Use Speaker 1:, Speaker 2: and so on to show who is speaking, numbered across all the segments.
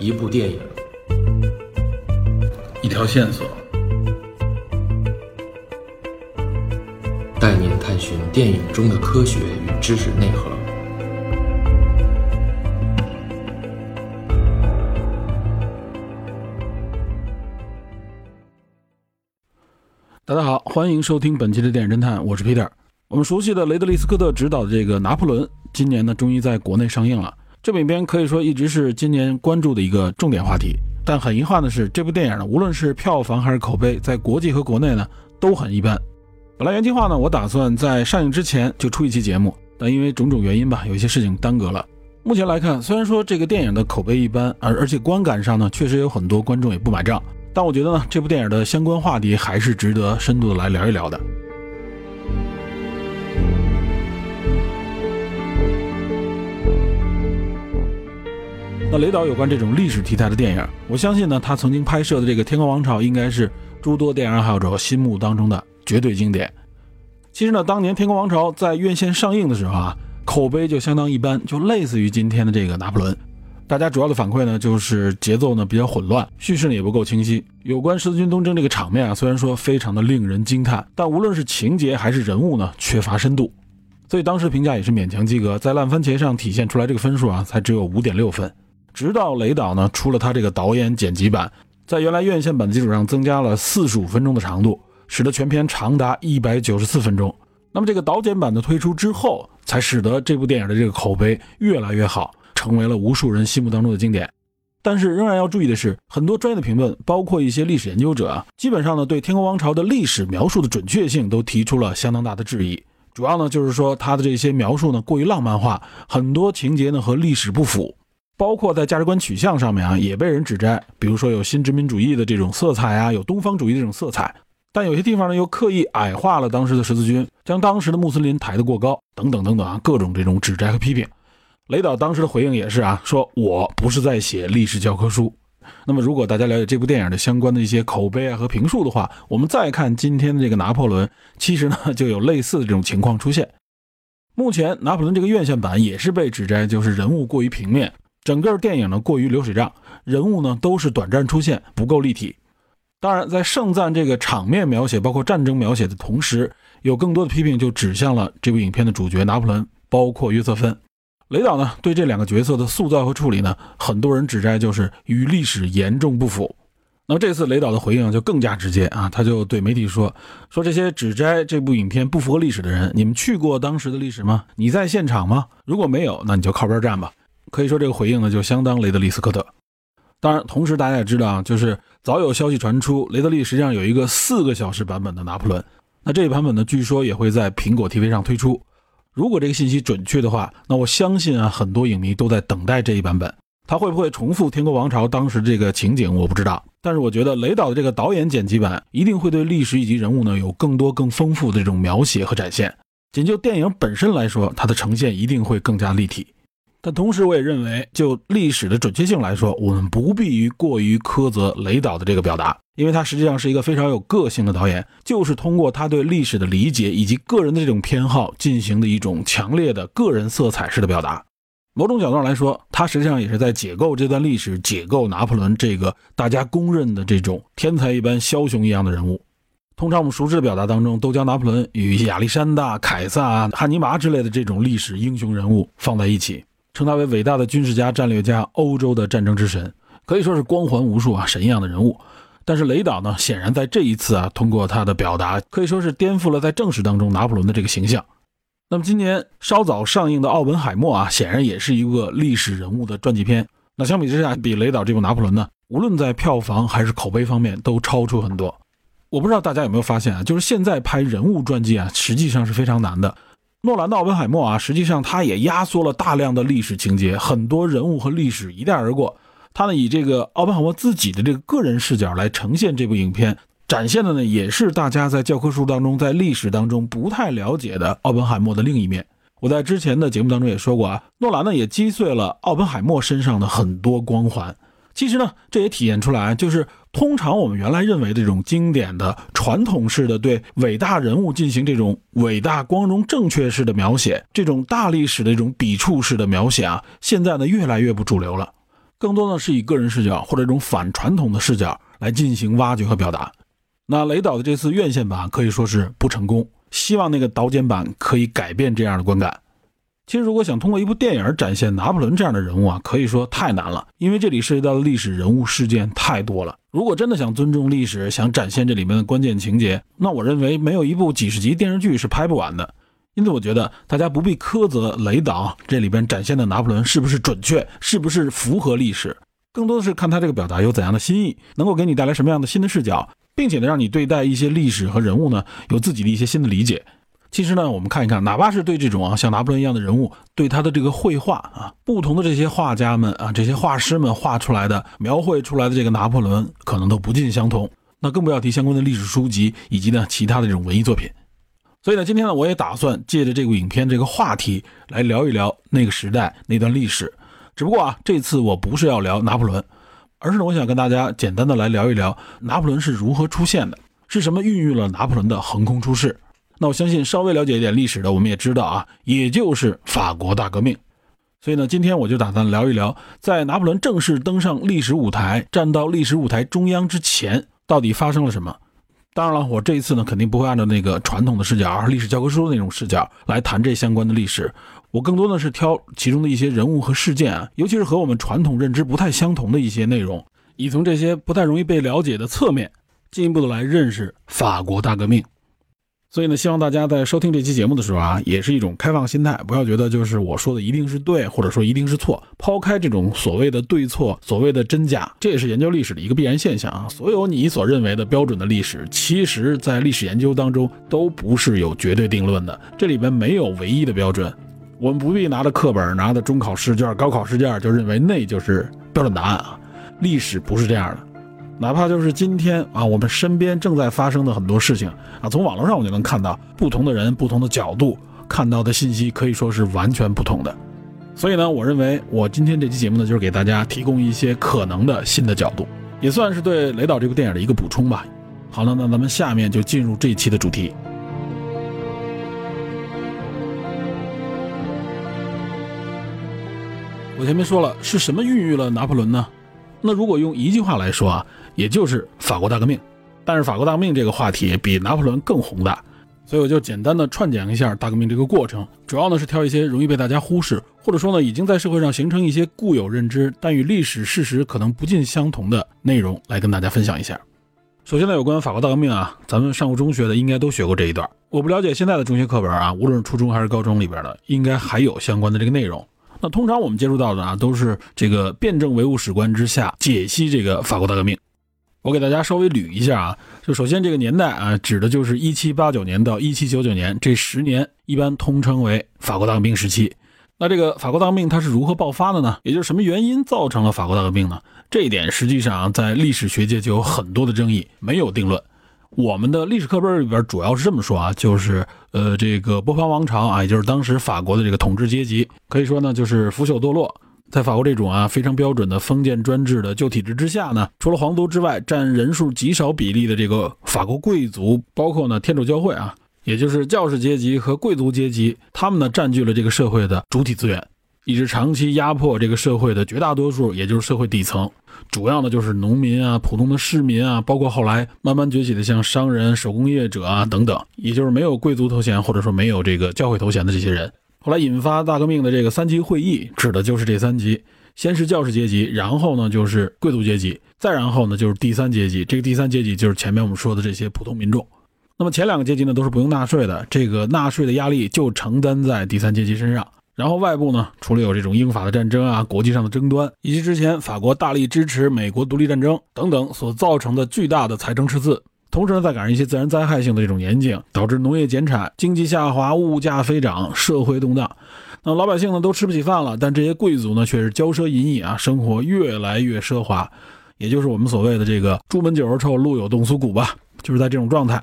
Speaker 1: 一部电影，
Speaker 2: 一条线索，
Speaker 1: 带您探寻电影中的科学与知识内核。
Speaker 2: 大家好，欢迎收听本期的电影侦探，我是 Peter。我们熟悉的雷德利·斯科特执导的这个《拿破仑》，今年呢终于在国内上映了。这部影片可以说一直是今年关注的一个重点话题。但很遗憾的是，这部电影呢，无论是票房还是口碑，在国际和国内呢都很一般。本来原计划呢，我打算在上映之前就出一期节目，但因为种种原因吧，有一些事情耽搁了。目前来看，虽然说这个电影的口碑一般，而而且观感上呢，确实有很多观众也不买账。但我觉得呢，这部电影的相关话题还是值得深度的来聊一聊的。那雷导有关这种历史题材的电影，我相信呢，他曾经拍摄的这个《天空王朝》应该是诸多电影爱好者心目当中的绝对经典。其实呢，当年《天空王朝》在院线上映的时候啊，口碑就相当一般，就类似于今天的这个《拿破仑》。大家主要的反馈呢，就是节奏呢比较混乱，叙事呢也不够清晰。有关十字军东征这个场面啊，虽然说非常的令人惊叹，但无论是情节还是人物呢，缺乏深度，所以当时评价也是勉强及格，在烂番茄上体现出来这个分数啊，才只有五点六分。直到雷导呢出了他这个导演剪辑版，在原来院线版的基础上增加了四十五分钟的长度，使得全片长达一百九十四分钟。那么这个导剪版的推出之后，才使得这部电影的这个口碑越来越好。成为了无数人心目当中的经典，但是仍然要注意的是，很多专业的评论，包括一些历史研究者啊，基本上呢对天空王朝的历史描述的准确性都提出了相当大的质疑。主要呢就是说他的这些描述呢过于浪漫化，很多情节呢和历史不符，包括在价值观取向上面啊也被人指摘，比如说有新殖民主义的这种色彩啊，有东方主义这种色彩，但有些地方呢又刻意矮化了当时的十字军，将当时的穆斯林抬得过高，等等等等啊，各种这种指摘和批评。雷导当时的回应也是啊，说我不是在写历史教科书。那么，如果大家了解这部电影的相关的一些口碑啊和评述的话，我们再看今天的这个拿破仑，其实呢就有类似的这种情况出现。目前拿破仑这个院线版也是被指摘，就是人物过于平面，整个电影呢过于流水账，人物呢都是短暂出现，不够立体。当然，在盛赞这个场面描写，包括战争描写的同时，有更多的批评就指向了这部影片的主角拿破仑，包括约瑟芬。雷导呢对这两个角色的塑造和处理呢，很多人指摘就是与历史严重不符。那么这次雷导的回应就更加直接啊，他就对媒体说：“说这些指摘这部影片不符合历史的人，你们去过当时的历史吗？你在现场吗？如果没有，那你就靠边站吧。”可以说这个回应呢就相当雷德利·斯科特。当然，同时大家也知道啊，就是早有消息传出，雷德利实际上有一个四个小时版本的拿破仑。那这一版本呢，据说也会在苹果 TV 上推出。如果这个信息准确的话，那我相信啊，很多影迷都在等待这一版本。它会不会重复《天国王朝》当时这个情景，我不知道。但是我觉得雷导的这个导演剪辑版一定会对历史以及人物呢有更多更丰富的这种描写和展现。仅就电影本身来说，它的呈现一定会更加立体。但同时，我也认为，就历史的准确性来说，我们不必于过于苛责雷导的这个表达。因为他实际上是一个非常有个性的导演，就是通过他对历史的理解以及个人的这种偏好进行的一种强烈的个人色彩式的表达。某种角度上来说，他实际上也是在解构这段历史，解构拿破仑这个大家公认的这种天才一般、枭雄一样的人物。通常我们熟知的表达当中，都将拿破仑与亚历山大、凯撒、汉尼拔之类的这种历史英雄人物放在一起，称他为伟大的军事家、战略家、欧洲的战争之神，可以说是光环无数啊，神一样的人物。但是雷导呢，显然在这一次啊，通过他的表达，可以说是颠覆了在正史当中拿破仑的这个形象。那么今年稍早上映的《奥本海默》啊，显然也是一个历史人物的传记片。那相比之下，比雷导这部拿破仑呢，无论在票房还是口碑方面都超出很多。我不知道大家有没有发现啊，就是现在拍人物传记啊，实际上是非常难的。诺兰的《奥本海默》啊，实际上他也压缩了大量的历史情节，很多人物和历史一带而过。他呢以这个奥本海默自己的这个个人视角来呈现这部影片，展现的呢也是大家在教科书当中、在历史当中不太了解的奥本海默的另一面。我在之前的节目当中也说过啊，诺兰呢也击碎了奥本海默身上的很多光环。其实呢，这也体现出来，就是通常我们原来认为的这种经典的传统式的对伟大人物进行这种伟大、光荣、正确式的描写，这种大历史的这种笔触式的描写啊，现在呢越来越不主流了。更多的是以个人视角或者一种反传统的视角来进行挖掘和表达。那雷导的这次院线版可以说是不成功，希望那个导剪版可以改变这样的观感。其实，如果想通过一部电影展现拿破仑这样的人物啊，可以说太难了，因为这里涉及到的历史人物事件太多了。如果真的想尊重历史，想展现这里面的关键情节，那我认为没有一部几十集电视剧是拍不完的。因此，我觉得大家不必苛责雷导这里边展现的拿破仑是不是准确，是不是符合历史，更多的是看他这个表达有怎样的新意，能够给你带来什么样的新的视角，并且呢，让你对待一些历史和人物呢，有自己的一些新的理解。其实呢，我们看一看，哪怕是对这种啊像拿破仑一样的人物，对他的这个绘画啊，不同的这些画家们啊，这些画师们画出来的、描绘出来的这个拿破仑，可能都不尽相同。那更不要提相关的历史书籍以及呢其他的这种文艺作品。所以呢，今天呢，我也打算借着这部影片这个话题来聊一聊那个时代那段历史。只不过啊，这次我不是要聊拿破仑，而是呢，我想跟大家简单的来聊一聊拿破仑是如何出现的，是什么孕育了拿破仑的横空出世。那我相信稍微了解一点历史的，我们也知道啊，也就是法国大革命。所以呢，今天我就打算聊一聊，在拿破仑正式登上历史舞台、站到历史舞台中央之前，到底发生了什么。当然了，我这一次呢，肯定不会按照那个传统的视角，历史教科书的那种视角来谈这相关的历史。我更多的是挑其中的一些人物和事件啊，尤其是和我们传统认知不太相同的一些内容，以从这些不太容易被了解的侧面，进一步的来认识法国大革命。所以呢，希望大家在收听这期节目的时候啊，也是一种开放心态，不要觉得就是我说的一定是对，或者说一定是错。抛开这种所谓的对错、所谓的真假，这也是研究历史的一个必然现象啊。所有你所认为的标准的历史，其实在历史研究当中都不是有绝对定论的，这里边没有唯一的标准。我们不必拿着课本、拿着中考试卷、高考试卷就认为那就是标准答案啊。历史不是这样的。哪怕就是今天啊，我们身边正在发生的很多事情啊，从网络上我就能看到不同的人、不同的角度看到的信息，可以说是完全不同的。所以呢，我认为我今天这期节目呢，就是给大家提供一些可能的新的角度，也算是对雷导这部电影的一个补充吧。好了，那咱们下面就进入这一期的主题。我前面说了，是什么孕育了拿破仑呢？那如果用一句话来说啊。也就是法国大革命，但是法国大革命这个话题比拿破仑更宏大，所以我就简单的串讲一下大革命这个过程，主要呢是挑一些容易被大家忽视，或者说呢已经在社会上形成一些固有认知，但与历史事实可能不尽相同的内容来跟大家分享一下。首先呢，有关法国大革命啊，咱们上过中学的应该都学过这一段，我不了解现在的中学课本啊，无论是初中还是高中里边的，应该还有相关的这个内容。那通常我们接触到的啊，都是这个辩证唯物史观之下解析这个法国大革命。我给大家稍微捋一下啊，就首先这个年代啊，指的就是一七八九年到一七九九年这十年，一般通称为法国大革命时期。那这个法国大革命它是如何爆发的呢？也就是什么原因造成了法国大革命呢？这一点实际上在历史学界就有很多的争议，没有定论。我们的历史课本里边主要是这么说啊，就是呃这个波旁王朝啊，也就是当时法国的这个统治阶级，可以说呢就是腐朽堕落。在法国这种啊非常标准的封建专制的旧体制之下呢，除了皇族之外，占人数极少比例的这个法国贵族，包括呢天主教会啊，也就是教士阶级和贵族阶级，他们呢占据了这个社会的主体资源，一直长期压迫这个社会的绝大多数，也就是社会底层，主要呢就是农民啊、普通的市民啊，包括后来慢慢崛起的像商人、手工业者啊等等，也就是没有贵族头衔或者说没有这个教会头衔的这些人。后来引发大革命的这个三级会议，指的就是这三级：先是教士阶级，然后呢就是贵族阶级，再然后呢就是第三阶级。这个第三阶级就是前面我们说的这些普通民众。那么前两个阶级呢都是不用纳税的，这个纳税的压力就承担在第三阶级身上。然后外部呢，除了有这种英法的战争啊、国际上的争端，以及之前法国大力支持美国独立战争等等所造成的巨大的财政赤字。同时呢，再赶上一些自然灾害性的这种严景，导致农业减产、经济下滑、物价飞涨、社会动荡。那老百姓呢都吃不起饭了，但这些贵族呢却是骄奢淫逸啊，生活越来越奢华，也就是我们所谓的这个“朱门酒肉臭，路有冻死骨”吧，就是在这种状态。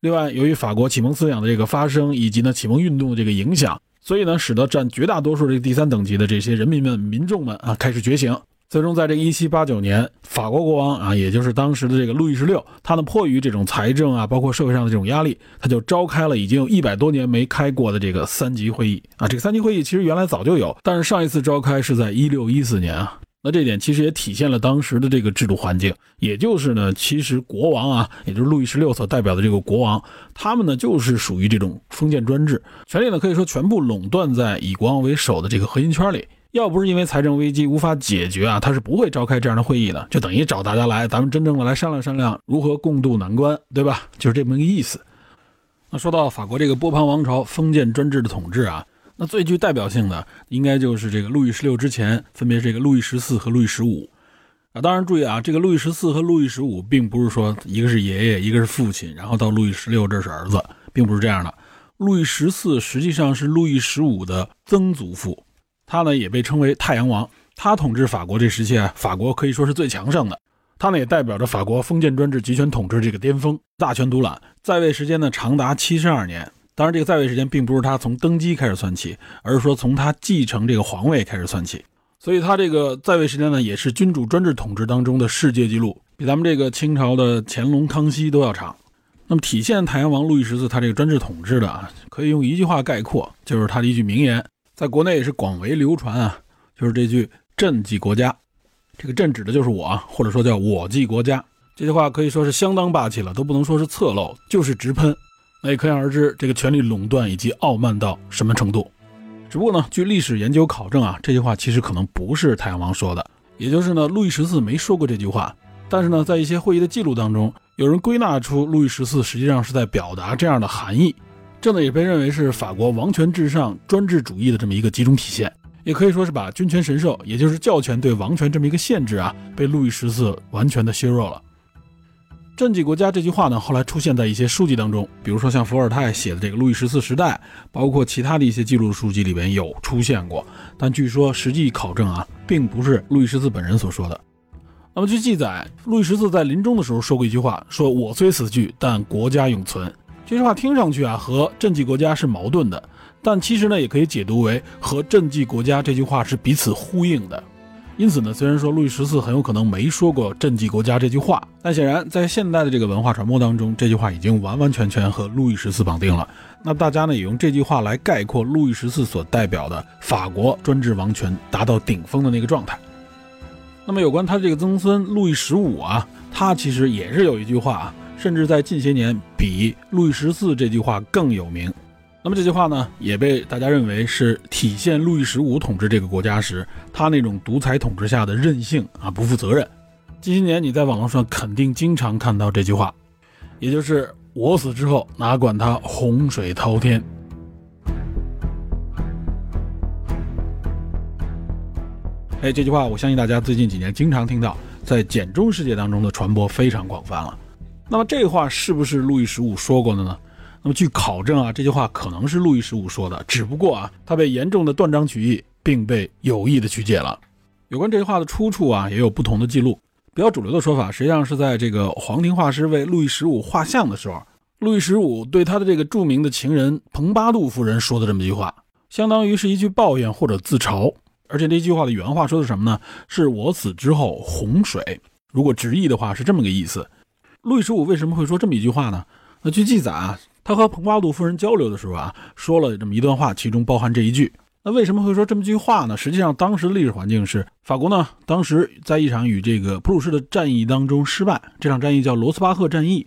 Speaker 2: 另外，由于法国启蒙思想的这个发生，以及呢启蒙运动的这个影响，所以呢使得占绝大多数这个第三等级的这些人民们、民众们啊开始觉醒。最终，在这一七八九年，法国国王啊，也就是当时的这个路易十六，他呢迫于这种财政啊，包括社会上的这种压力，他就召开了已经有一百多年没开过的这个三级会议啊。这个三级会议其实原来早就有，但是上一次召开是在一六一四年啊。那这点其实也体现了当时的这个制度环境，也就是呢，其实国王啊，也就是路易十六所代表的这个国王，他们呢就是属于这种封建专制，权力呢可以说全部垄断在以国王为首的这个核心圈里。要不是因为财政危机无法解决啊，他是不会召开这样的会议的，就等于找大家来，咱们真正的来商量商量如何共度难关，对吧？就是这么个意思。那说到法国这个波旁王朝封建专制的统治啊。那最具代表性的应该就是这个路易十六之前，分别是这个路易十四和路易十五啊。当然注意啊，这个路易十四和路易十五并不是说一个是爷爷，一个是父亲，然后到路易十六这是儿子，并不是这样的。路易十四实际上是路易十五的曾祖父，他呢也被称为太阳王。他统治法国这时期啊，法国可以说是最强盛的。他呢也代表着法国封建专制集权统治这个巅峰，大权独揽，在位时间呢长达七十二年。当然，这个在位时间并不是他从登基开始算起，而是说从他继承这个皇位开始算起。所以，他这个在位时间呢，也是君主专制统治当中的世界纪录，比咱们这个清朝的乾隆、康熙都要长。那么，体现太阳王路易十四他这个专制统治的啊，可以用一句话概括，就是他的一句名言，在国内也是广为流传啊，就是这句“朕即国家”。这个“朕”指的就是我，或者说叫我即国家。这句话可以说是相当霸气了，都不能说是侧漏，就是直喷。那也可想而知，这个权力垄断以及傲慢到什么程度。只不过呢，据历史研究考证啊，这句话其实可能不是太阳王说的，也就是呢，路易十四没说过这句话。但是呢，在一些会议的记录当中，有人归纳出路易十四实际上是在表达这样的含义。这呢，也被认为是法国王权至上、专制主义的这么一个集中体现，也可以说是把君权神授，也就是教权对王权这么一个限制啊，被路易十四完全的削弱了。政绩国家这句话呢，后来出现在一些书籍当中，比如说像伏尔泰写的这个《路易十四时代》，包括其他的一些记录的书籍里边有出现过。但据说实际考证啊，并不是路易十四本人所说的。那么据记载，路易十四在临终的时候说过一句话，说我虽死去，但国家永存。这句话听上去啊，和政绩国家是矛盾的，但其实呢，也可以解读为和政绩国家这句话是彼此呼应的。因此呢，虽然说路易十四很有可能没说过“朕即国家”这句话，但显然在现代的这个文化传播当中，这句话已经完完全全和路易十四绑定了。那大家呢也用这句话来概括路易十四所代表的法国专制王权达到顶峰的那个状态。那么有关他这个曾孙路易十五啊，他其实也是有一句话啊，甚至在近些年比路易十四这句话更有名。那么这句话呢，也被大家认为是体现路易十五统治这个国家时，他那种独裁统治下的任性啊，不负责任。近些年你在网络上肯定经常看到这句话，也就是我死之后哪管他洪水滔天。哎，这句话我相信大家最近几年经常听到，在简中世界当中的传播非常广泛了。那么这话是不是路易十五说过的呢？那么据考证啊，这句话可能是路易十五说的，只不过啊，他被严重的断章取义，并被有意的曲解了。有关这句话的出处啊，也有不同的记录。比较主流的说法，实际上是在这个皇庭画师为路易十五画像的时候，路易十五对他的这个著名的情人蓬巴杜夫人说的这么一句话，相当于是一句抱怨或者自嘲。而且这句话的原话说的什么呢？是我死之后洪水。如果直译的话，是这么个意思。路易十五为什么会说这么一句话呢？那据记载啊。他和蓬巴杜夫人交流的时候啊，说了这么一段话，其中包含这一句。那为什么会说这么一句话呢？实际上，当时的历史环境是法国呢，当时在一场与这个普鲁士的战役当中失败。这场战役叫罗斯巴赫战役。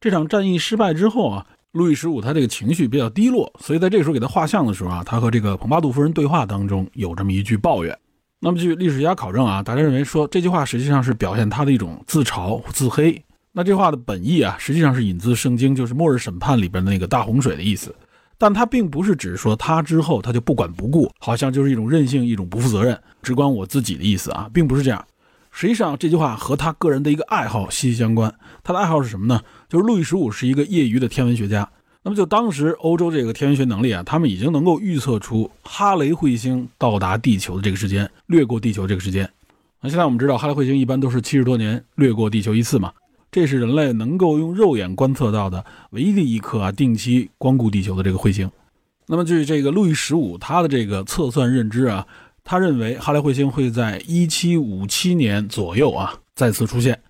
Speaker 2: 这场战役失败之后啊，路易十五他这个情绪比较低落，所以在这个时候给他画像的时候啊，他和这个蓬巴杜夫人对话当中有这么一句抱怨。那么据历史学家考证啊，大家认为说这句话实际上是表现他的一种自嘲、自黑。那这话的本意啊，实际上是引自圣经，就是末日审判里边的那个大洪水的意思。但他并不是指说他之后他就不管不顾，好像就是一种任性、一种不负责任，只管我自己的意思啊，并不是这样。实际上这句话和他个人的一个爱好息息相关。他的爱好是什么呢？就是路易十五是一个业余的天文学家。那么就当时欧洲这个天文学能力啊，他们已经能够预测出哈雷彗星到达地球的这个时间，掠过地球这个时间。那现在我们知道哈雷彗星一般都是七十多年掠过地球一次嘛。这是人类能够用肉眼观测到的唯一的一颗啊定期光顾地球的这个彗星。那么据这个路易十五他的这个测算认知啊，他认为哈雷彗星会在一七五七年左右啊再次出现。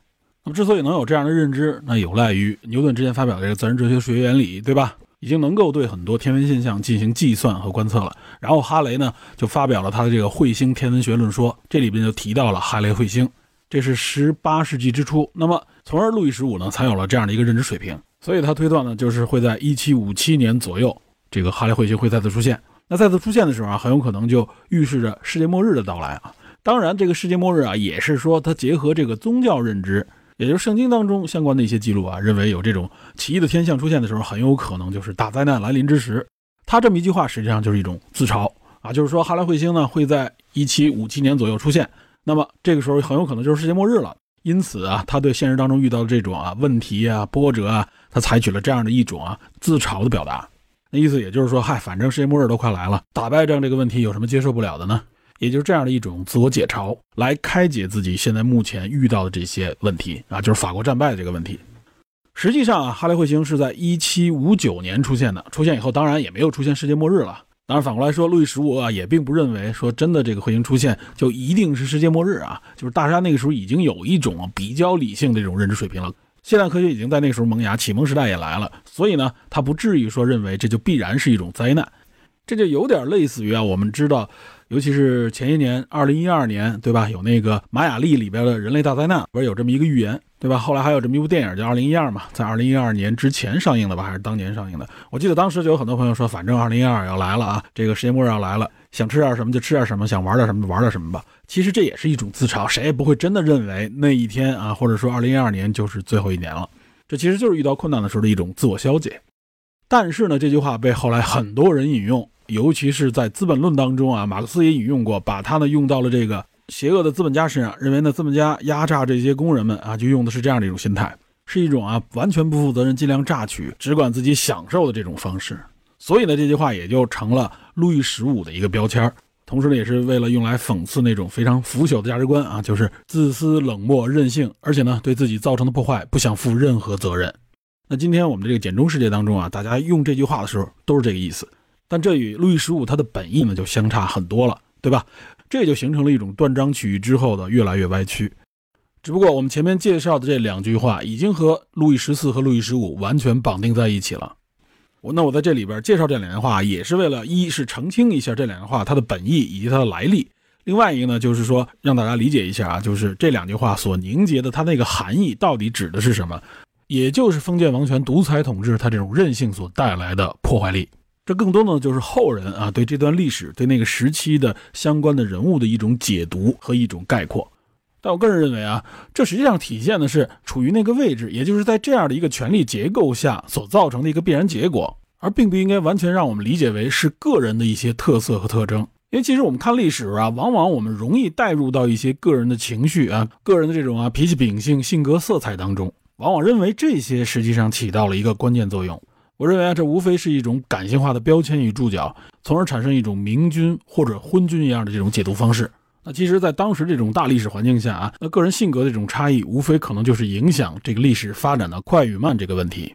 Speaker 2: 那么之所以能有这样的认知，那有赖于牛顿之前发表的这个自然哲学数学原理，对吧？已经能够对很多天文现象进行计算和观测了。然后哈雷呢就发表了他的这个彗星天文学论说，这里边就提到了哈雷彗星，这是十八世纪之初。那么从而路易十五呢才有了这样的一个认知水平，所以他推断呢就是会在一七五七年左右，这个哈雷彗星会再次出现。那再次出现的时候啊，很有可能就预示着世界末日的到来啊。当然，这个世界末日啊，也是说它结合这个宗教认知。也就是圣经当中相关的一些记录啊，认为有这种奇异的天象出现的时候，很有可能就是大灾难来临之时。他这么一句话，实际上就是一种自嘲啊，就是说哈雷彗星呢会在一七五七年左右出现，那么这个时候很有可能就是世界末日了。因此啊，他对现实当中遇到的这种啊问题啊波折啊，他采取了这样的一种啊自嘲的表达。那意思也就是说，嗨，反正世界末日都快来了，打败仗这个问题有什么接受不了的呢？也就是这样的一种自我解嘲，来开解自己现在目前遇到的这些问题啊，就是法国战败的这个问题。实际上啊，哈雷彗星是在一七五九年出现的，出现以后当然也没有出现世界末日了。当然反过来说，路易十五啊也并不认为说真的这个彗星出现就一定是世界末日啊，就是大家那个时候已经有一种比较理性的这种认知水平了，现代科学已经在那个时候萌芽，启蒙时代也来了，所以呢，他不至于说认为这就必然是一种灾难，这就有点类似于啊，我们知道。尤其是前一年，二零一二年，对吧？有那个玛雅历里边的人类大灾难，不是有这么一个预言，对吧？后来还有这么一部电影叫《二零一二》嘛，在二零一二年之前上映的吧，还是当年上映的？我记得当时就有很多朋友说，反正二零一二要来了啊，这个世界末日要来了，想吃点什么就吃点什么，想玩点什么就玩点什么吧。其实这也是一种自嘲，谁也不会真的认为那一天啊，或者说二零一二年就是最后一年了。这其实就是遇到困难的时候的一种自我消解。但是呢，这句话被后来很多人引用。尤其是在《资本论》当中啊，马克思也引用过，把它呢用到了这个邪恶的资本家身上，认为呢资本家压榨这些工人们啊，就用的是这样的一种心态，是一种啊完全不负责任、尽量榨取、只管自己享受的这种方式。所以呢，这句话也就成了路易十五的一个标签儿，同时呢，也是为了用来讽刺那种非常腐朽的价值观啊，就是自私、冷漠、任性，而且呢对自己造成的破坏不想负任何责任。那今天我们这个简中世界当中啊，大家用这句话的时候都是这个意思。但这与路易十五他的本意呢就相差很多了，对吧？这就形成了一种断章取义之后的越来越歪曲。只不过我们前面介绍的这两句话已经和路易十四和路易十五完全绑定在一起了。我那我在这里边介绍这两句话，也是为了一是澄清一下这两句话它的本意以及它的来历，另外一个呢就是说让大家理解一下啊，就是这两句话所凝结的它那个含义到底指的是什么，也就是封建王权独裁统治它这种任性所带来的破坏力。这更多的就是后人啊对这段历史、对那个时期的相关的人物的一种解读和一种概括。但我个人认为啊，这实际上体现的是处于那个位置，也就是在这样的一个权力结构下所造成的一个必然结果，而并不应该完全让我们理解为是个人的一些特色和特征。因为其实我们看历史啊，往往我们容易带入到一些个人的情绪啊、个人的这种啊脾气秉性、性格色彩当中，往往认为这些实际上起到了一个关键作用。我认为啊，这无非是一种感性化的标签与注脚，从而产生一种明君或者昏君一样的这种解读方式。那其实，在当时这种大历史环境下啊，那个人性格的这种差异，无非可能就是影响这个历史发展的快与慢这个问题。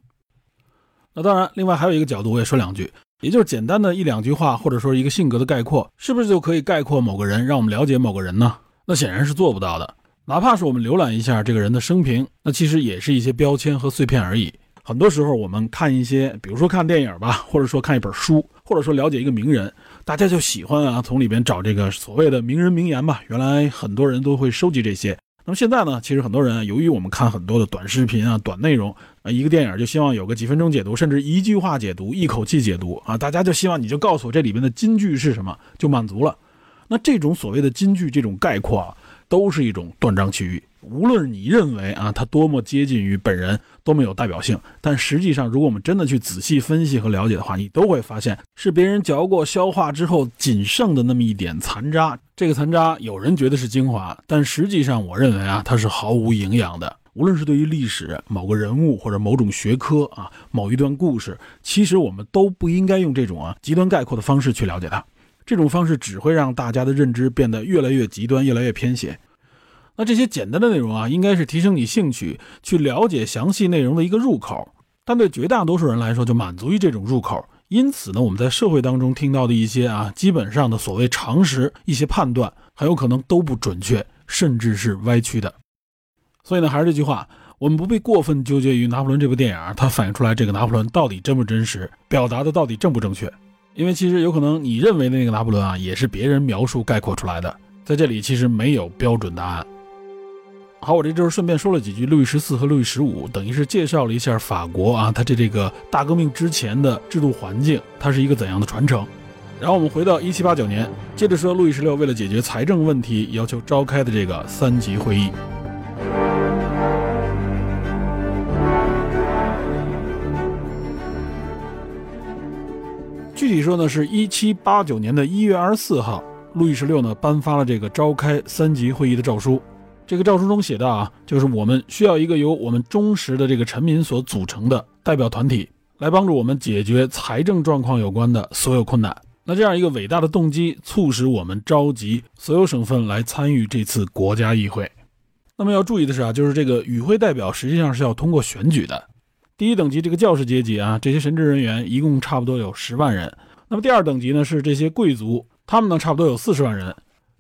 Speaker 2: 那当然，另外还有一个角度，我也说两句，也就是简单的一两句话，或者说一个性格的概括，是不是就可以概括某个人，让我们了解某个人呢？那显然是做不到的。哪怕是我们浏览一下这个人的生平，那其实也是一些标签和碎片而已。很多时候，我们看一些，比如说看电影吧，或者说看一本书，或者说了解一个名人，大家就喜欢啊，从里边找这个所谓的名人名言吧。原来很多人都会收集这些。那么现在呢，其实很多人，由于我们看很多的短视频啊、短内容啊，一个电影就希望有个几分钟解读，甚至一句话解读、一口气解读啊，大家就希望你就告诉我这里边的金句是什么，就满足了。那这种所谓的金句，这种概括啊，都是一种断章取义。无论你认为啊，他多么接近于本人，多么有代表性，但实际上，如果我们真的去仔细分析和了解的话，你都会发现是别人嚼过、消化之后仅剩的那么一点残渣。这个残渣，有人觉得是精华，但实际上，我认为啊，它是毫无营养的。无论是对于历史、某个人物或者某种学科啊、某一段故事，其实我们都不应该用这种啊极端概括的方式去了解它。这种方式只会让大家的认知变得越来越极端，越来越偏斜。那这些简单的内容啊，应该是提升你兴趣去了解详细内容的一个入口，但对绝大多数人来说，就满足于这种入口。因此呢，我们在社会当中听到的一些啊，基本上的所谓常识、一些判断，很有可能都不准确，甚至是歪曲的。所以呢，还是这句话，我们不必过分纠结于拿破仑这部电影，它反映出来这个拿破仑到底真不真实，表达的到底正不正确？因为其实有可能你认为的那个拿破仑啊，也是别人描述概括出来的，在这里其实没有标准答案。好，我这就是顺便说了几句路易十四和路易十五，等于是介绍了一下法国啊，它这这个大革命之前的制度环境，它是一个怎样的传承。然后我们回到一七八九年，接着说路易十六为了解决财政问题，要求召开的这个三级会议。具体说呢，是一七八九年的一月二十四号，路易十六呢颁发了这个召开三级会议的诏书。这个诏书中写的啊，就是我们需要一个由我们忠实的这个臣民所组成的代表团体，来帮助我们解决财政状况有关的所有困难。那这样一个伟大的动机，促使我们召集所有省份来参与这次国家议会。那么要注意的是啊，就是这个与会代表实际上是要通过选举的。第一等级这个教师阶级啊，这些神职人员一共差不多有十万人。那么第二等级呢是这些贵族，他们呢差不多有四十万人。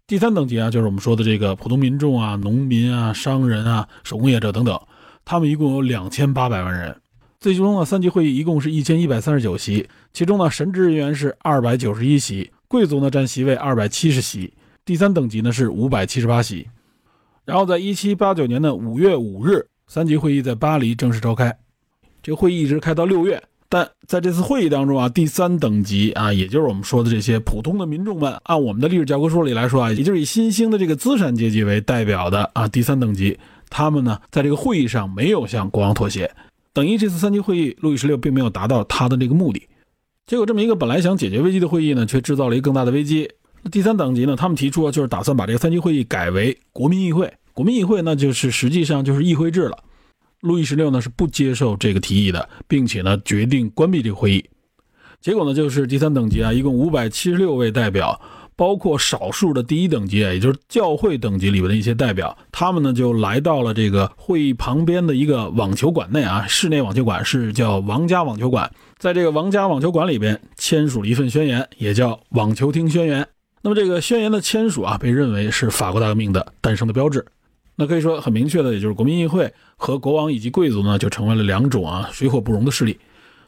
Speaker 2: 第三等级啊，就是我们说的这个普通民众啊、农民啊、商人啊、手工业者等等，他们一共有两千八百万人。最终呢，三级会议一共是一千一百三十九席，其中呢神职人员是二百九十一席，贵族呢占席位二百七十席。第三等级呢是五百七十八席。然后在一七八九年的五月五日，三级会议在巴黎正式召开。这个会议一直开到六月，但在这次会议当中啊，第三等级啊，也就是我们说的这些普通的民众们，按我们的历史教科书里来说啊，也就是以新兴的这个资产阶级为代表的啊，第三等级，他们呢，在这个会议上没有向国王妥协，等于这次三级会议，路易十六并没有达到他的这个目的。结果这么一个本来想解决危机的会议呢，却制造了一个更大的危机。那第三等级呢，他们提出啊，就是打算把这个三级会议改为国民议会，国民议会那就是实际上就是议会制了。路易十六呢是不接受这个提议的，并且呢决定关闭这个会议。结果呢就是第三等级啊，一共五百七十六位代表，包括少数的第一等级，也就是教会等级里边的一些代表，他们呢就来到了这个会议旁边的一个网球馆内啊，室内网球馆是叫王家网球馆，在这个王家网球馆里边签署了一份宣言，也叫网球厅宣言。那么这个宣言的签署啊，被认为是法国大革命的诞生的标志。那可以说很明确的，也就是国民议会和国王以及贵族呢，就成为了两种啊水火不容的势力，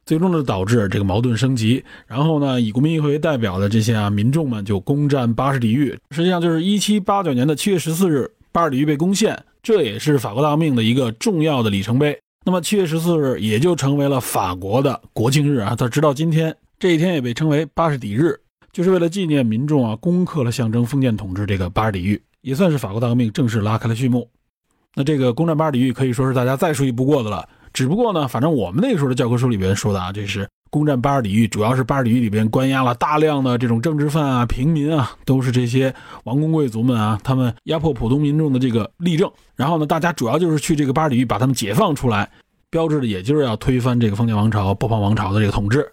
Speaker 2: 最终呢导致这个矛盾升级。然后呢，以国民议会为代表的这些啊民众们就攻占巴士底狱，实际上就是一七八九年的七月十四日，巴士底狱被攻陷，这也是法国大革命的一个重要的里程碑。那么七月十四日也就成为了法国的国庆日啊，它直到今天这一天也被称为巴士底日，就是为了纪念民众啊攻克了象征封建统治这个巴士底狱。也算是法国大革命正式拉开了序幕。那这个攻占巴尔底狱可以说是大家再熟悉不过的了。只不过呢，反正我们那时候的教科书里边说的啊，这是攻占巴尔底狱，主要是巴尔底狱里边关押了大量的这种政治犯啊、平民啊，都是这些王公贵族们啊，他们压迫普通民众的这个例证。然后呢，大家主要就是去这个巴尔底狱把他们解放出来，标志的也就是要推翻这个封建王朝、波旁王朝的这个统治。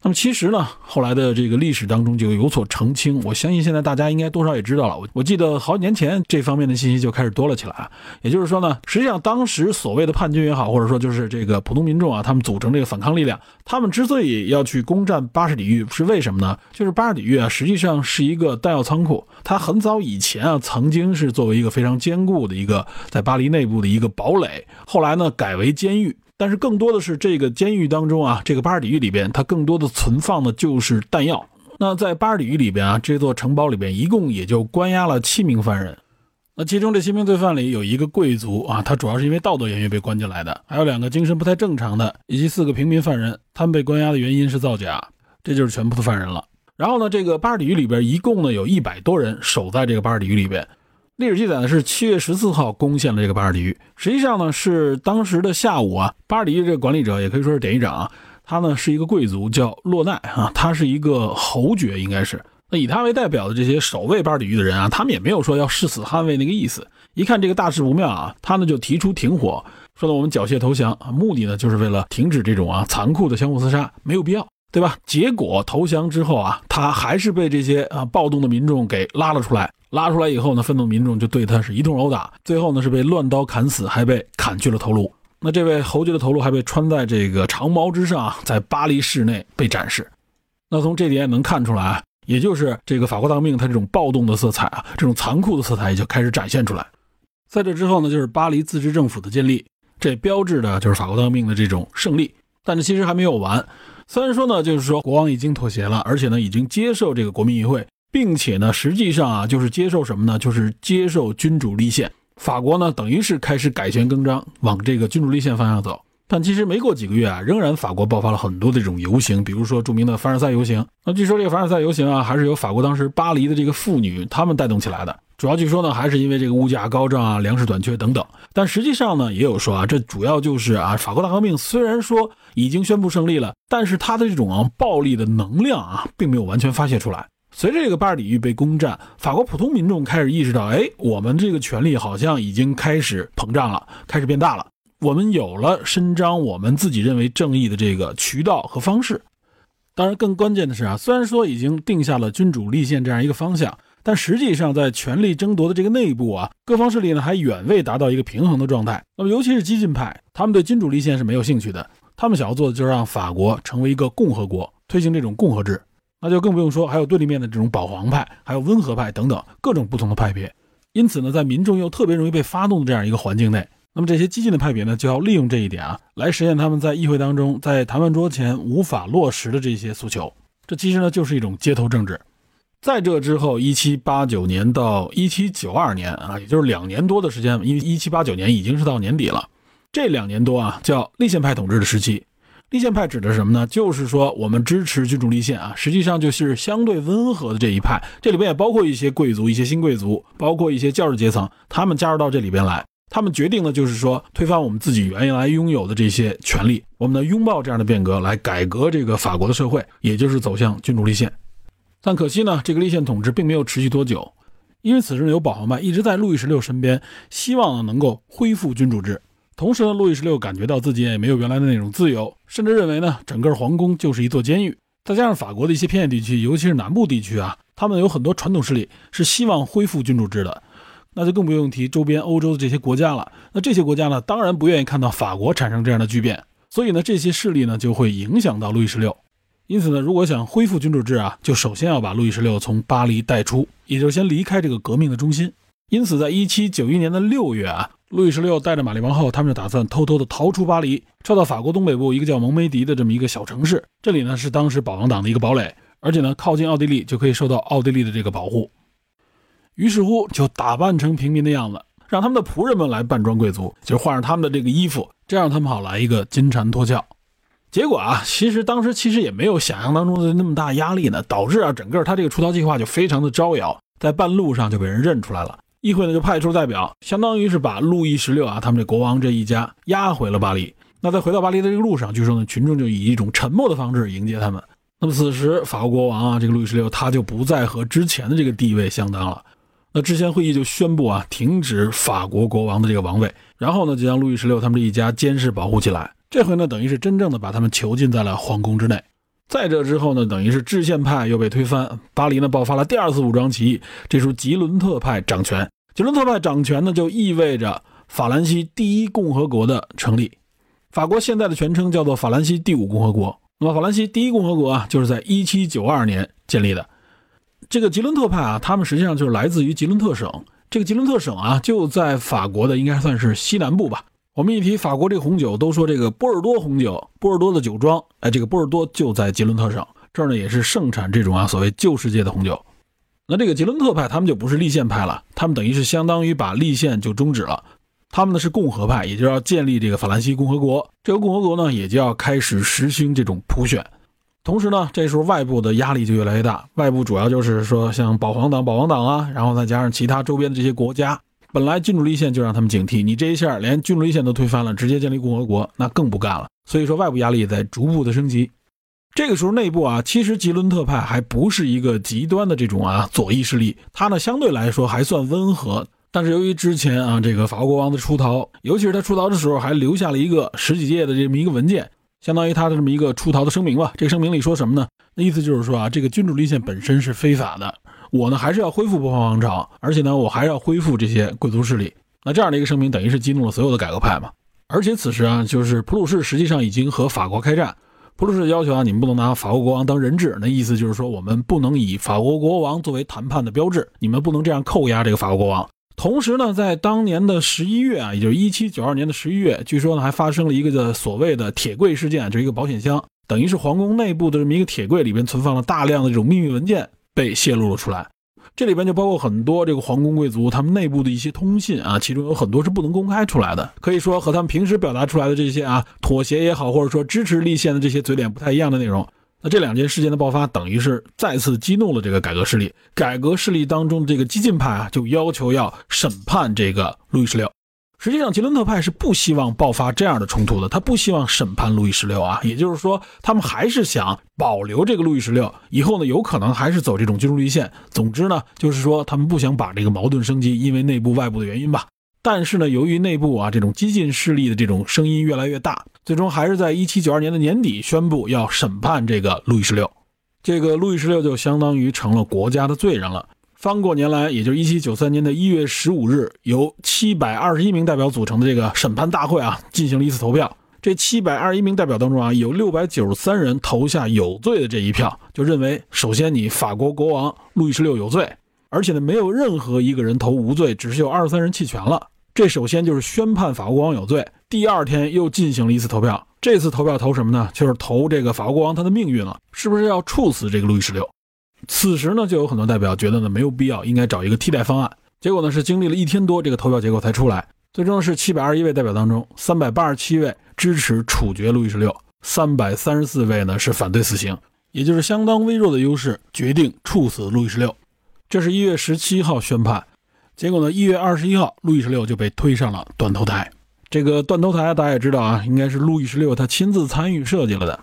Speaker 2: 那么其实呢，后来的这个历史当中就有所澄清。我相信现在大家应该多少也知道了。我我记得好几年前这方面的信息就开始多了起来。也就是说呢，实际上当时所谓的叛军也好，或者说就是这个普通民众啊，他们组成这个反抗力量，他们之所以要去攻占巴士底狱，是为什么呢？就是巴士底狱啊，实际上是一个弹药仓库。它很早以前啊，曾经是作为一个非常坚固的一个在巴黎内部的一个堡垒，后来呢改为监狱。但是更多的是这个监狱当中啊，这个巴尔底狱里边，它更多的存放的就是弹药。那在巴尔底狱里边啊，这座城堡里边一共也就关押了七名犯人。那其中这七名罪犯里有一个贵族啊，他主要是因为道德原因被关进来的；还有两个精神不太正常的，以及四个平民犯人，他们被关押的原因是造假。这就是全部的犯人了。然后呢，这个巴尔底狱里边一共呢有一百多人守在这个巴尔底狱里边。历史记载呢是七月十四号攻陷了这个巴尔底狱，实际上呢是当时的下午啊，巴尔底狱这个管理者也可以说是典狱长啊，他呢是一个贵族叫洛奈啊，他是一个侯爵应该是，那以他为代表的这些守卫巴尔底狱的人啊，他们也没有说要誓死捍卫那个意思，一看这个大事不妙啊，他呢就提出停火，说呢我们缴械投降啊，目的呢就是为了停止这种啊残酷的相互厮杀，没有必要，对吧？结果投降之后啊，他还是被这些啊暴动的民众给拉了出来。拉出来以后呢，愤怒民众就对他是一通殴打，最后呢是被乱刀砍死，还被砍去了头颅。那这位侯爵的头颅还被穿在这个长矛之上，在巴黎市内被展示。那从这点也能看出来，也就是这个法国大革命它这种暴动的色彩啊，这种残酷的色彩也就开始展现出来。在这之后呢，就是巴黎自治政府的建立。这标志的就是法国大革命的这种胜利。但是其实还没有完，虽然说呢，就是说国王已经妥协了，而且呢已经接受这个国民议会，并且呢实际上啊就是接受什么呢？就是接受君主立宪。法国呢等于是开始改弦更张，往这个君主立宪方向走。但其实没过几个月啊，仍然法国爆发了很多的这种游行，比如说著名的凡尔赛游行。那据说这个凡尔赛游行啊，还是由法国当时巴黎的这个妇女她们带动起来的。主要据说呢，还是因为这个物价高涨啊、粮食短缺等等。但实际上呢，也有说啊，这主要就是啊，法国大革命虽然说已经宣布胜利了，但是它的这种啊暴力的能量啊，并没有完全发泄出来。随着这个巴尔底狱被攻占，法国普通民众开始意识到，哎，我们这个权力好像已经开始膨胀了，开始变大了。我们有了伸张我们自己认为正义的这个渠道和方式，当然更关键的是啊，虽然说已经定下了君主立宪这样一个方向，但实际上在权力争夺的这个内部啊，各方势力呢还远未达到一个平衡的状态。那么尤其是激进派，他们对君主立宪是没有兴趣的，他们想要做的就是让法国成为一个共和国，推行这种共和制。那就更不用说还有对立面的这种保皇派，还有温和派等等各种不同的派别。因此呢，在民众又特别容易被发动的这样一个环境内。那么这些激进的派别呢，就要利用这一点啊，来实现他们在议会当中、在谈判桌前无法落实的这些诉求。这其实呢，就是一种街头政治。在这之后，一七八九年到一七九二年啊，也就是两年多的时间，因为一七八九年已经是到年底了，这两年多啊，叫立宪派统治的时期。立宪派指的是什么呢？就是说我们支持君主立宪啊，实际上就是相对温和的这一派。这里边也包括一些贵族、一些新贵族，包括一些教士阶层，他们加入到这里边来。他们决定的就是说，推翻我们自己原来拥有的这些权利，我们呢拥抱这样的变革，来改革这个法国的社会，也就是走向君主立宪。但可惜呢，这个立宪统治并没有持续多久，因为此时呢有保皇派一直在路易十六身边，希望呢能够恢复君主制。同时呢，路易十六感觉到自己也没有原来的那种自由，甚至认为呢整个皇宫就是一座监狱。再加上法国的一些偏远地区，尤其是南部地区啊，他们有很多传统势力是希望恢复君主制的。那就更不用提周边欧洲的这些国家了。那这些国家呢，当然不愿意看到法国产生这样的巨变，所以呢，这些势力呢就会影响到路易十六。因此呢，如果想恢复君主制啊，就首先要把路易十六从巴黎带出，也就是先离开这个革命的中心。因此，在一七九一年的六月啊，路易十六带着玛丽王后，他们就打算偷偷的逃出巴黎，撤到法国东北部一个叫蒙梅迪的这么一个小城市。这里呢是当时保王党的一个堡垒，而且呢靠近奥地利，就可以受到奥地利的这个保护。于是乎，就打扮成平民的样子，让他们的仆人们来扮装贵族，就换上他们的这个衣服，这样他们好来一个金蝉脱壳。结果啊，其实当时其实也没有想象当中的那么大压力呢，导致啊，整个他这个出逃计划就非常的招摇，在半路上就被人认出来了。议会呢就派出代表，相当于是把路易十六啊他们这国王这一家押回了巴黎。那在回到巴黎的这个路上，据说呢，群众就以一种沉默的方式迎接他们。那么此时，法国国王啊，这个路易十六他就不再和之前的这个地位相当了。那之前会议就宣布啊，停止法国国王的这个王位，然后呢，就将路易十六他们这一家监视保护起来。这回呢，等于是真正的把他们囚禁在了皇宫之内。在这之后呢，等于是制宪派又被推翻，巴黎呢爆发了第二次武装起义。这时候吉伦特派掌权，吉伦特派掌权呢，就意味着法兰西第一共和国的成立。法国现在的全称叫做法兰西第五共和国。那么法兰西第一共和国啊，就是在1792年建立的。这个吉伦特派啊，他们实际上就是来自于吉伦特省。这个吉伦特省啊，就在法国的应该算是西南部吧。我们一提法国这个红酒，都说这个波尔多红酒，波尔多的酒庄，哎，这个波尔多就在吉伦特省这儿呢，也是盛产这种啊所谓旧世界的红酒。那这个吉伦特派他们就不是立宪派了，他们等于是相当于把立宪就终止了，他们呢是共和派，也就要建立这个法兰西共和国。这个共和国呢，也就要开始实行这种普选。同时呢，这时候外部的压力就越来越大。外部主要就是说，像保皇党、保王党啊，然后再加上其他周边的这些国家，本来君主立宪就让他们警惕，你这一下连君主立宪都推翻了，直接建立共和国，那更不干了。所以说，外部压力在逐步的升级。这个时候内部啊，其实吉伦特派还不是一个极端的这种啊左翼势力，他呢相对来说还算温和。但是由于之前啊这个法国国王的出逃，尤其是他出逃的时候还留下了一个十几页的这么一个文件。相当于他的这么一个出逃的声明吧。这个声明里说什么呢？那意思就是说啊，这个君主立宪本身是非法的，我呢还是要恢复波旁王朝，而且呢我还是要恢复这些贵族势力。那这样的一个声明，等于是激怒了所有的改革派嘛。而且此时啊，就是普鲁士实际上已经和法国开战。普鲁士要求啊，你们不能拿法国国王当人质。那意思就是说，我们不能以法国国王作为谈判的标志，你们不能这样扣押这个法国国王。同时呢，在当年的十一月啊，也就是一七九二年的十一月，据说呢还发生了一个的所谓的铁柜事件，就是一个保险箱，等于是皇宫内部的这么一个铁柜里边存放了大量的这种秘密文件被泄露了出来。这里边就包括很多这个皇宫贵族他们内部的一些通信啊，其中有很多是不能公开出来的，可以说和他们平时表达出来的这些啊妥协也好，或者说支持立宪的这些嘴脸不太一样的内容。那这两件事件的爆发，等于是再次激怒了这个改革势力。改革势力当中的这个激进派啊，就要求要审判这个路易十六。实际上，吉伦特派是不希望爆发这样的冲突的，他不希望审判路易十六啊。也就是说，他们还是想保留这个路易十六，以后呢，有可能还是走这种君主立宪。总之呢，就是说他们不想把这个矛盾升级，因为内部外部的原因吧。但是呢，由于内部啊这种激进势力的这种声音越来越大，最终还是在一七九二年的年底宣布要审判这个路易十六。这个路易十六就相当于成了国家的罪人了。翻过年来，也就是一七九三年的一月十五日，由七百二十一名代表组成的这个审判大会啊，进行了一次投票。这七百二十一名代表当中啊，有六百九十三人投下有罪的这一票，就认为首先你法国国王路易十六有罪。而且呢，没有任何一个人投无罪，只是有二十三人弃权了。这首先就是宣判法国国王有罪。第二天又进行了一次投票，这次投票投什么呢？就是投这个法国国王他的命运了，是不是要处死这个路易十六？此时呢，就有很多代表觉得呢没有必要，应该找一个替代方案。结果呢，是经历了一天多，这个投票结果才出来。最终是七百二十一位代表当中，三百八十七位支持处决路易十六，三百三十四位呢是反对死刑，也就是相当微弱的优势，决定处死路易十六。这是一月十七号宣判，结果呢，一月二十一号，路易十六就被推上了断头台。这个断头台大家也知道啊，应该是路易十六他亲自参与设计了的。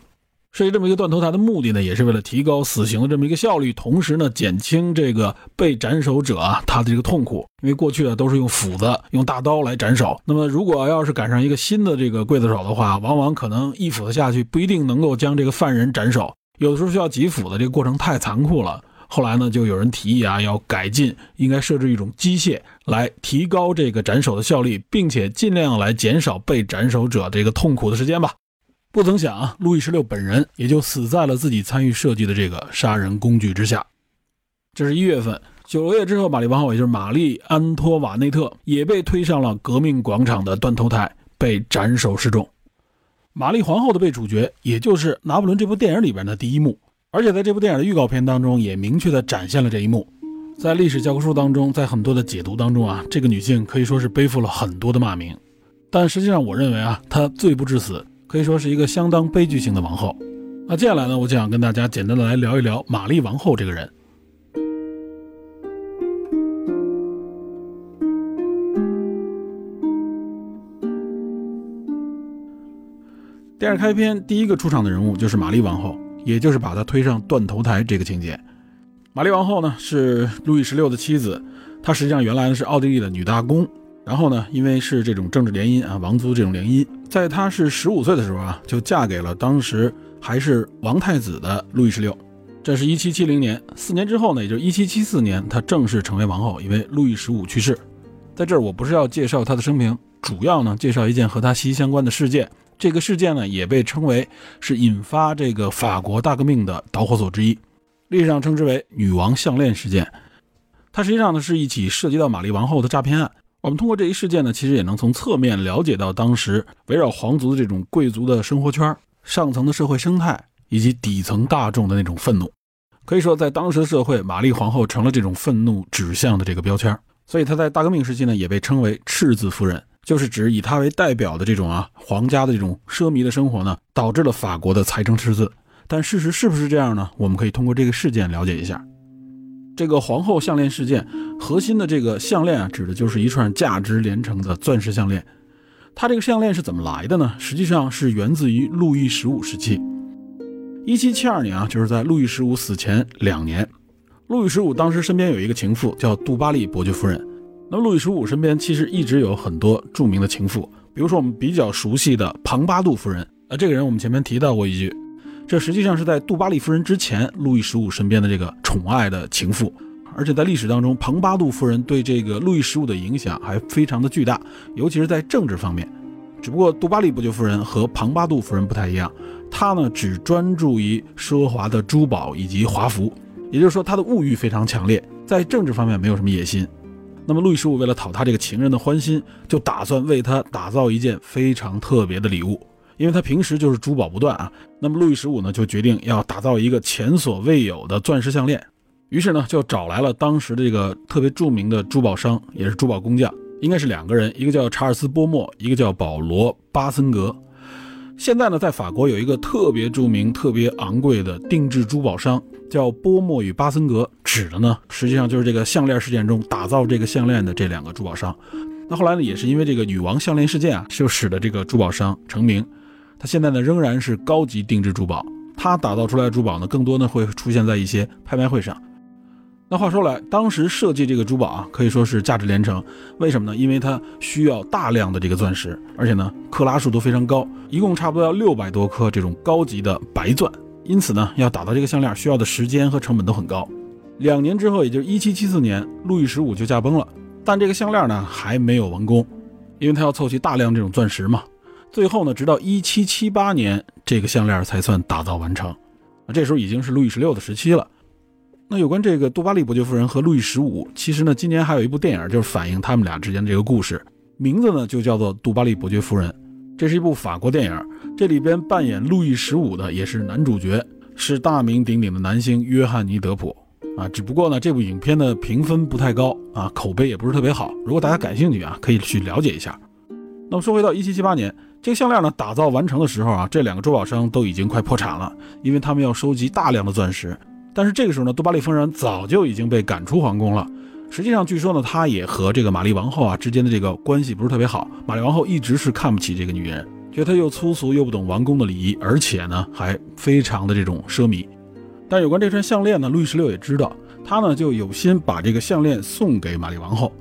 Speaker 2: 设计这么一个断头台的目的呢，也是为了提高死刑的这么一个效率，同时呢，减轻这个被斩首者啊他的这个痛苦。因为过去啊都是用斧子、用大刀来斩首，那么如果要是赶上一个新的这个刽子手的话，往往可能一斧子下去不一定能够将这个犯人斩首，有的时候需要几斧子，这个过程太残酷了。后来呢，就有人提议啊，要改进，应该设置一种机械来提高这个斩首的效率，并且尽量来减少被斩首者这个痛苦的时间吧。不曾想啊，路易十六本人也就死在了自己参与设计的这个杀人工具之下。这是一月份，九个月之后，玛丽王后，也就是玛丽安托瓦内特，也被推上了革命广场的断头台，被斩首示众。玛丽皇后的被处决，也就是《拿破仑》这部电影里边的第一幕。而且在这部电影的预告片当中，也明确的展现了这一幕。在历史教科书当中，在很多的解读当中啊，这个女性可以说是背负了很多的骂名。但实际上，我认为啊，她罪不至死，可以说是一个相当悲剧性的王后。那接下来呢，我就想跟大家简单的来聊一聊玛丽王后这个人。电影开篇第一个出场的人物就是玛丽王后。也就是把她推上断头台这个情节。玛丽王后呢是路易十六的妻子，她实际上原来呢是奥地利的女大公，然后呢因为是这种政治联姻啊，王族这种联姻，在她是十五岁的时候啊，就嫁给了当时还是王太子的路易十六。这是一七七零年，四年之后呢，也就是一七七四年，她正式成为王后，因为路易十五去世。在这儿我不是要介绍她的生平，主要呢介绍一件和她息息相关的事件。这个事件呢，也被称为是引发这个法国大革命的导火索之一，历史上称之为“女王项链事件”。它实际上呢是一起涉及到玛丽王后的诈骗案。我们通过这一事件呢，其实也能从侧面了解到当时围绕皇族的这种贵族的生活圈、上层的社会生态以及底层大众的那种愤怒。可以说，在当时的社会，玛丽皇后成了这种愤怒指向的这个标签，所以她在大革命时期呢，也被称为“赤字夫人”。就是指以她为代表的这种啊皇家的这种奢靡的生活呢，导致了法国的财政赤字。但事实是不是这样呢？我们可以通过这个事件了解一下。这个皇后项链事件核心的这个项链啊，指的就是一串价值连城的钻石项链。它这个项链是怎么来的呢？实际上是源自于路易十五时期。一七七二年啊，就是在路易十五死前两年，路易十五当时身边有一个情妇叫杜巴利伯爵夫人。那么路易十五身边其实一直有很多著名的情妇，比如说我们比较熟悉的庞巴杜夫人。呃，这个人我们前面提到过一句，这实际上是在杜巴利夫人之前，路易十五身边的这个宠爱的情妇。而且在历史当中，庞巴杜夫人对这个路易十五的影响还非常的巨大，尤其是在政治方面。只不过杜巴利伯爵夫人和庞巴杜夫人不太一样，她呢只专注于奢华的珠宝以及华服，也就是说她的物欲非常强烈，在政治方面没有什么野心。那么路易十五为了讨他这个情人的欢心，就打算为他打造一件非常特别的礼物，因为他平时就是珠宝不断啊。那么路易十五呢，就决定要打造一个前所未有的钻石项链，于是呢，就找来了当时的这个特别著名的珠宝商，也是珠宝工匠，应该是两个人，一个叫查尔斯·波莫，一个叫保罗·巴森格。现在呢，在法国有一个特别著名、特别昂贵的定制珠宝商，叫波莫与巴森格，指的呢，实际上就是这个项链事件中打造这个项链的这两个珠宝商。那后来呢，也是因为这个女王项链事件啊，就使得这个珠宝商成名。它现在呢，仍然是高级定制珠宝，它打造出来的珠宝呢，更多呢会出现在一些拍卖会上。那话说来，当时设计这个珠宝啊，可以说是价值连城。为什么呢？因为它需要大量的这个钻石，而且呢，克拉数都非常高，一共差不多要六百多颗这种高级的白钻。因此呢，要打造这个项链需要的时间和成本都很高。两年之后，也就是一七七四年，路易十五就驾崩了。但这个项链呢，还没有完工，因为他要凑齐大量这种钻石嘛。最后呢，直到一七七八年，这个项链才算打造完成。啊这时候已经是路易十六的时期了。那有关这个杜巴利伯爵夫人和路易十五，其实呢，今年还有一部电影，就是反映他们俩之间的这个故事，名字呢就叫做《杜巴利伯爵夫人》。这是一部法国电影，这里边扮演路易十五的也是男主角，是大名鼎鼎的男星约翰尼·德普啊。只不过呢，这部影片的评分不太高啊，口碑也不是特别好。如果大家感兴趣啊，可以去了解一下。那么说回到1778年，这个项链呢打造完成的时候啊，这两个珠宝商都已经快破产了，因为他们要收集大量的钻石。但是这个时候呢，杜巴利夫人早就已经被赶出皇宫了。实际上，据说呢，她也和这个玛丽王后啊之间的这个关系不是特别好。玛丽王后一直是看不起这个女人，觉得她又粗俗又不懂王宫的礼仪，而且呢还非常的这种奢靡。但有关这串项链呢，路易十六也知道，他呢就有心把这个项链送给玛丽王后。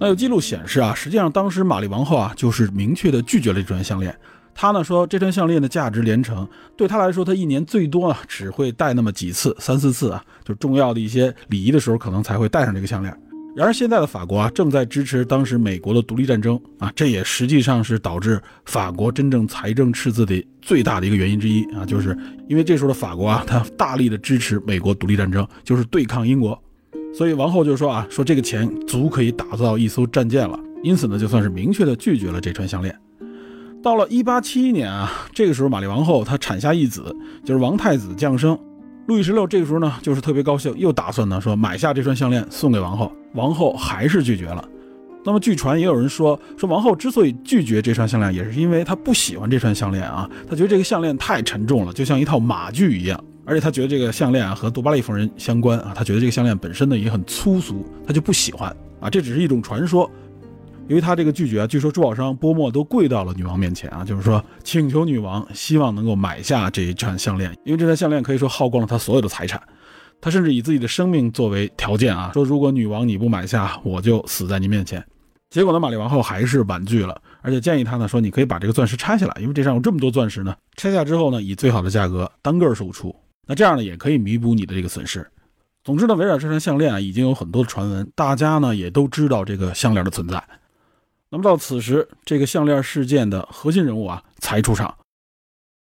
Speaker 2: 那有记录显示啊，实际上当时玛丽王后啊就是明确的拒绝了这串项链。他呢说，这串项链的价值连城，对他来说，他一年最多啊只会戴那么几次，三四次啊，就重要的一些礼仪的时候，可能才会戴上这个项链。然而现在的法国啊，正在支持当时美国的独立战争啊，这也实际上是导致法国真正财政赤字的最大的一个原因之一啊，就是因为这时候的法国啊，它大力的支持美国独立战争，就是对抗英国，所以王后就说啊，说这个钱足可以打造一艘战舰了，因此呢，就算是明确的拒绝了这串项链。到了一八七一年啊，这个时候玛丽王后她产下一子，就是王太子降生。路易十六这个时候呢，就是特别高兴，又打算呢说买下这串项链送给王后。王后还是拒绝了。那么据传也有人说，说王后之所以拒绝这串项链，也是因为她不喜欢这串项链啊，她觉得这个项链太沉重了，就像一套马具一样。而且他觉得这个项链啊和杜巴利夫人相关啊，他觉得这个项链本身呢也很粗俗，他就不喜欢啊。这只是一种传说。由于他这个拒绝啊，据说珠宝商波莫都跪到了女王面前啊，就是说请求女王希望能够买下这一串项链，因为这串项链可以说耗光了他所有的财产，他甚至以自己的生命作为条件啊，说如果女王你不买下，我就死在你面前。结果呢，玛丽王后还是婉拒了，而且建议他呢说，你可以把这个钻石拆下来，因为这上有这么多钻石呢，拆下之后呢，以最好的价格单个售出，那这样呢也可以弥补你的这个损失。总之呢，围绕这串项链啊，已经有很多的传闻，大家呢也都知道这个项链的存在。那么到此时，这个项链事件的核心人物啊才出场。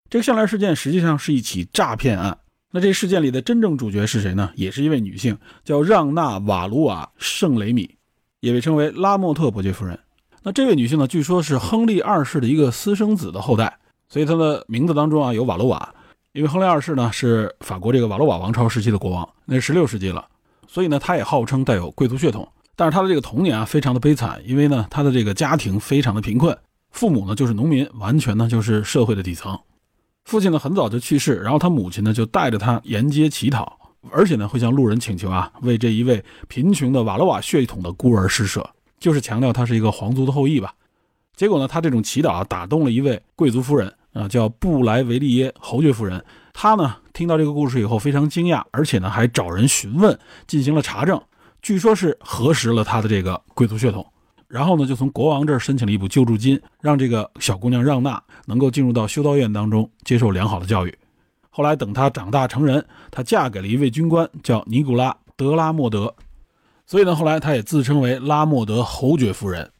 Speaker 2: 这个项链事件实际上是一起诈骗案。那这事件里的真正主角是谁呢？也是一位女性，叫让娜·瓦卢瓦·圣雷米，也被称为拉莫特伯爵夫人。那这位女性呢，据说是亨利二世的一个私生子的后代，所以她的名字当中啊有瓦卢瓦。因为亨利二世呢是法国这个瓦洛瓦王朝时期的国王，那是十六世纪了，所以呢他也号称带有贵族血统。但是他的这个童年啊，非常的悲惨，因为呢，他的这个家庭非常的贫困，父母呢就是农民，完全呢就是社会的底层。父亲呢很早就去世，然后他母亲呢就带着他沿街乞讨，而且呢会向路人请求啊，为这一位贫穷的瓦罗瓦血统的孤儿施舍，就是强调他是一个皇族的后裔吧。结果呢，他这种祈祷啊，打动了一位贵族夫人啊，叫布莱维利耶侯爵夫人。她呢听到这个故事以后非常惊讶，而且呢还找人询问，进行了查证。据说是核实了他的这个贵族血统，然后呢，就从国王这儿申请了一笔救助金，让这个小姑娘让娜能够进入到修道院当中接受良好的教育。后来等她长大成人，她嫁给了一位军官，叫尼古拉·德拉莫德。所以呢，后来她也自称为拉莫德侯爵夫人。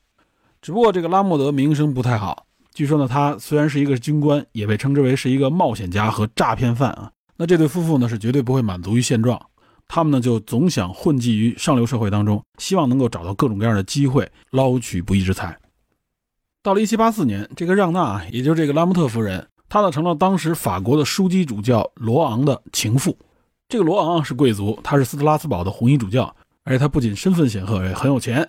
Speaker 2: 只不过这个拉莫德名声不太好，据说呢，他虽然是一个军官，也被称之为是一个冒险家和诈骗犯啊。那这对夫妇呢，是绝对不会满足于现状。他们呢就总想混迹于上流社会当中，希望能够找到各种各样的机会捞取不义之财。到了1784年，这个让娜，也就是这个拉莫特夫人，她呢成了当时法国的枢机主教罗昂的情妇。这个罗昂是贵族，他是斯特拉斯堡的红衣主教，而且他不仅身份显赫，也很有钱。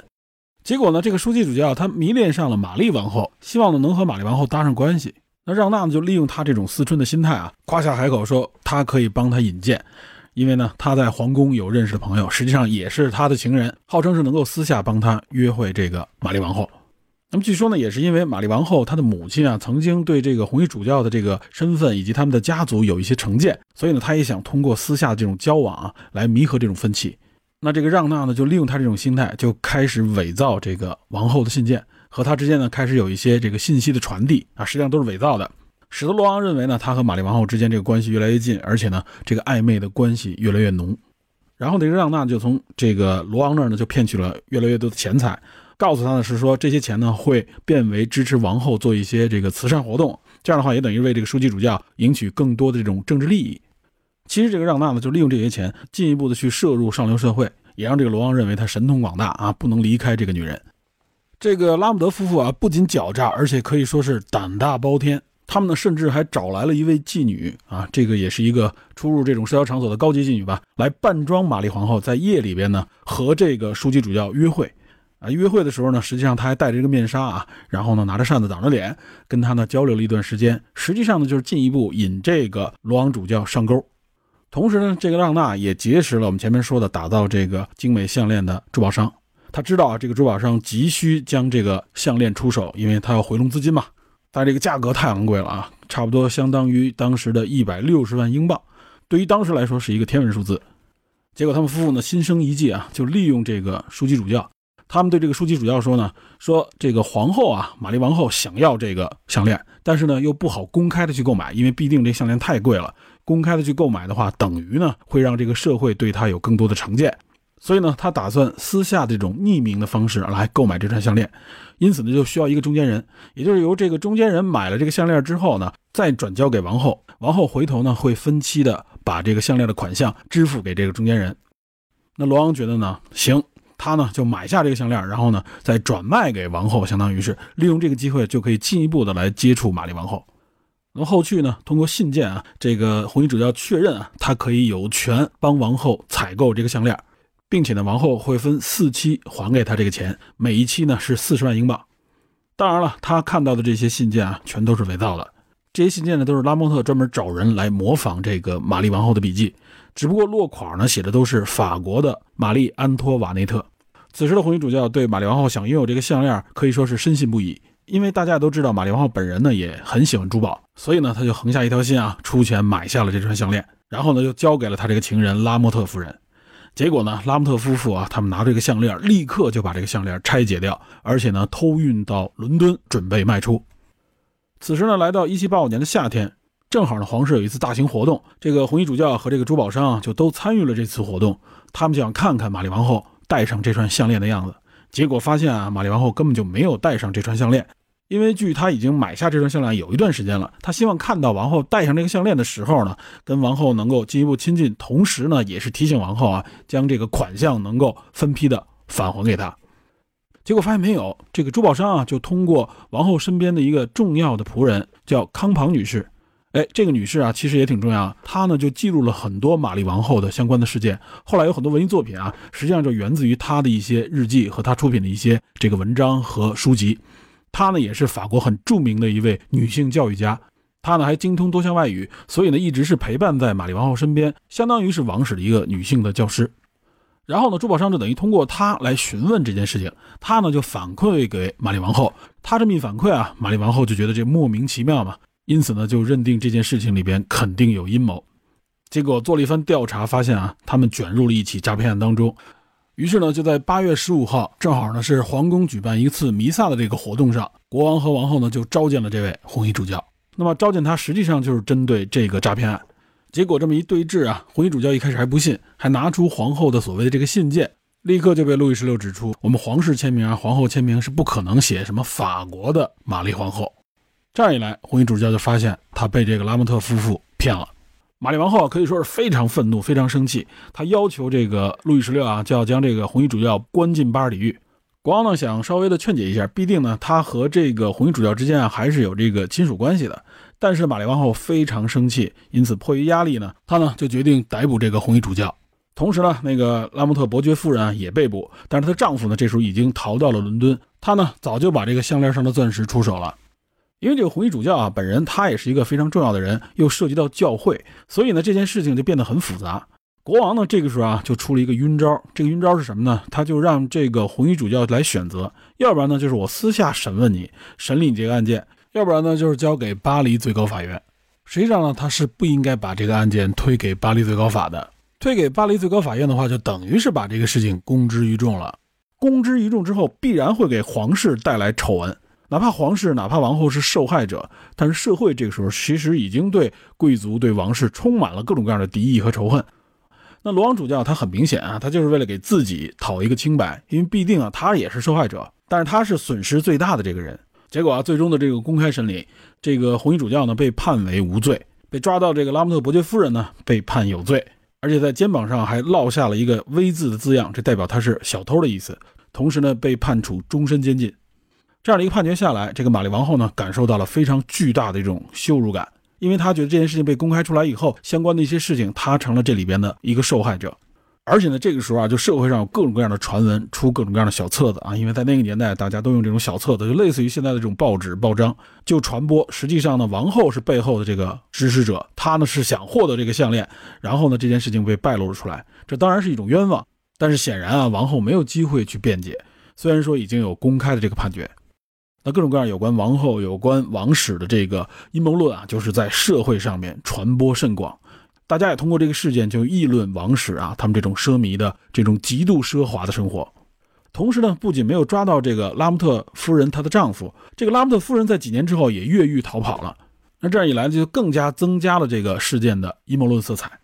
Speaker 2: 结果呢，这个枢机主教他迷恋上了玛丽王后，希望呢能和玛丽王后搭上关系。那让娜呢就利用他这种思春的心态啊，夸下海口说他可以帮他引荐，因为呢他在皇宫有认识的朋友，实际上也是他的情人，号称是能够私下帮他约会这个玛丽王后。那么据说呢，也是因为玛丽王后她的母亲啊，曾经对这个红衣主教的这个身份以及他们的家族有一些成见，所以呢，他也想通过私下的这种交往啊，来弥合这种分歧。那这个让娜呢，就利用他这种心态，就开始伪造这个王后的信件，和他之间呢，开始有一些这个信息的传递啊，实际上都是伪造的，使得罗昂认为呢，他和玛丽王后之间这个关系越来越近，而且呢，这个暧昧的关系越来越浓。然后这个让娜就从这个罗昂那儿呢，就骗取了越来越多的钱财。告诉他的是说，这些钱呢会变为支持王后做一些这个慈善活动，这样的话也等于为这个枢机主教赢取更多的这种政治利益。其实这个让娜呢就利用这些钱进一步的去摄入上流社会，也让这个罗昂认为他神通广大啊，不能离开这个女人。这个拉姆德夫妇啊不仅狡诈，而且可以说是胆大包天。他们呢甚至还找来了一位妓女啊，这个也是一个出入这种社交场所的高级妓女吧，来扮装玛丽皇后，在夜里边呢和这个枢机主教约会。啊，约会的时候呢，实际上他还戴着一个面纱啊，然后呢拿着扇子挡着脸，跟他呢交流了一段时间。实际上呢，就是进一步引这个罗昂主教上钩。同时呢，这个让娜也结识了我们前面说的打造这个精美项链的珠宝商。他知道啊，这个珠宝商急需将这个项链出手，因为他要回笼资金嘛。但这个价格太昂贵了啊，差不多相当于当时的一百六十万英镑，对于当时来说是一个天文数字。结果他们夫妇呢心生一计啊，就利用这个枢机主教。他们对这个枢机主教说呢，说这个皇后啊，玛丽王后想要这个项链，但是呢又不好公开的去购买，因为必定这项链太贵了，公开的去购买的话，等于呢会让这个社会对他有更多的成见，所以呢他打算私下这种匿名的方式来购买这串项链，因此呢就需要一个中间人，也就是由这个中间人买了这个项链之后呢，再转交给王后，王后回头呢会分期的把这个项链的款项支付给这个中间人。那罗昂觉得呢，行。他呢就买下这个项链，然后呢再转卖给王后，相当于是利用这个机会就可以进一步的来接触玛丽王后。那么后续呢，通过信件啊，这个红衣主教确认啊，他可以有权帮王后采购这个项链，并且呢，王后会分四期还给他这个钱，每一期呢是四十万英镑。当然了，他看到的这些信件啊，全都是伪造的。这些信件呢，都是拉莫特专门找人来模仿这个玛丽王后的笔记。只不过落款呢写的都是法国的玛丽安托瓦内特。此时的红衣主教对玛丽王后想拥有这个项链可以说是深信不疑，因为大家都知道玛丽王后本人呢也很喜欢珠宝，所以呢他就横下一条心啊，出钱买下了这串项链，然后呢就交给了他这个情人拉莫特夫人。结果呢拉莫特夫妇啊他们拿这个项链立刻就把这个项链拆解掉，而且呢偷运到伦敦准备卖出。此时呢来到1785年的夏天。正好呢，皇室有一次大型活动，这个红衣主教和这个珠宝商啊，就都参与了这次活动。他们就想看看玛丽王后戴上这串项链的样子。结果发现啊，玛丽王后根本就没有戴上这串项链，因为据他已经买下这串项链有一段时间了。他希望看到王后戴上这个项链的时候呢，跟王后能够进一步亲近，同时呢，也是提醒王后啊，将这个款项能够分批的返还给他。结果发现没有，这个珠宝商啊，就通过王后身边的一个重要的仆人，叫康庞女士。哎，这个女士啊，其实也挺重要。她呢就记录了很多玛丽王后的相关的事件。后来有很多文艺作品啊，实际上就源自于她的一些日记和她出品的一些这个文章和书籍。她呢也是法国很著名的一位女性教育家。她呢还精通多项外语，所以呢一直是陪伴在玛丽王后身边，相当于是王室的一个女性的教师。然后呢，珠宝商就等于通过她来询问这件事情，她呢就反馈给玛丽王后。她这么一反馈啊，玛丽王后就觉得这莫名其妙嘛。因此呢，就认定这件事情里边肯定有阴谋。结果做了一番调查，发现啊，他们卷入了一起诈骗案当中。于是呢，就在八月十五号，正好呢是皇宫举办一次弥撒的这个活动上，国王和王后呢就召见了这位红衣主教。那么召见他，实际上就是针对这个诈骗案。结果这么一对质啊，红衣主教一开始还不信，还拿出皇后的所谓的这个信件，立刻就被路易十六指出，我们皇室签名啊，皇后签名是不可能写什么法国的玛丽皇后。这样一来，红衣主教就发现他被这个拉莫特夫妇骗了。玛丽王后可以说是非常愤怒、非常生气，她要求这个路易十六啊，就要将这个红衣主教关进巴尔里狱。国王呢想稍微的劝解一下，必定呢他和这个红衣主教之间啊还是有这个亲属关系的。但是玛丽王后非常生气，因此迫于压力呢，她呢就决定逮捕这个红衣主教。同时呢，那个拉莫特伯爵夫人啊也被捕，但是她丈夫呢这时候已经逃到了伦敦，他呢早就把这个项链上的钻石出手了。因为这个红衣主教啊，本人他也是一个非常重要的人，又涉及到教会，所以呢，这件事情就变得很复杂。国王呢，这个时候啊，就出了一个晕招。这个晕招是什么呢？他就让这个红衣主教来选择，要不然呢，就是我私下审问你，审理你这个案件；要不然呢，就是交给巴黎最高法院。实际上呢，他是不应该把这个案件推给巴黎最高法的。推给巴黎最高法院的话，就等于是把这个事情公之于众了。公之于众之后，必然会给皇室带来丑闻。哪怕皇室，哪怕王后是受害者，但是社会这个时候其实已经对贵族、对王室充满了各种各样的敌意和仇恨。那罗王主教他很明显啊，他就是为了给自己讨一个清白，因为必定啊他也是受害者，但是他是损失最大的这个人。结果啊，最终的这个公开审理，这个红衣主教呢被判为无罪，被抓到这个拉莫特伯爵夫人呢被判有罪，而且在肩膀上还烙下了一个 V 字的字样，这代表他是小偷的意思。同时呢，被判处终身监禁。这样的一个判决下来，这个玛丽王后呢，感受到了非常巨大的一种羞辱感，因为她觉得这件事情被公开出来以后，相关的一些事情，她成了这里边的一个受害者。而且呢，这个时候啊，就社会上有各种各样的传闻，出各种各样的小册子啊，因为在那个年代，大家都用这种小册子，就类似于现在的这种报纸、报章，就传播。实际上呢，王后是背后的这个指使者，她呢是想获得这个项链，然后呢，这件事情被败露了出来，这当然是一种冤枉。但是显然啊，王后没有机会去辩解，虽然说已经有公开的这个判决。各种各样有关王后、有关王室的这个阴谋论啊，就是在社会上面传播甚广。大家也通过这个事件就议论王室啊，他们这种奢靡的、这种极度奢华的生活。同时呢，不仅没有抓到这个拉姆特夫人她的丈夫，这个拉姆特夫人在几年之后也越狱逃跑了。那这样一来，就更加增加了这个事件的阴谋论色彩。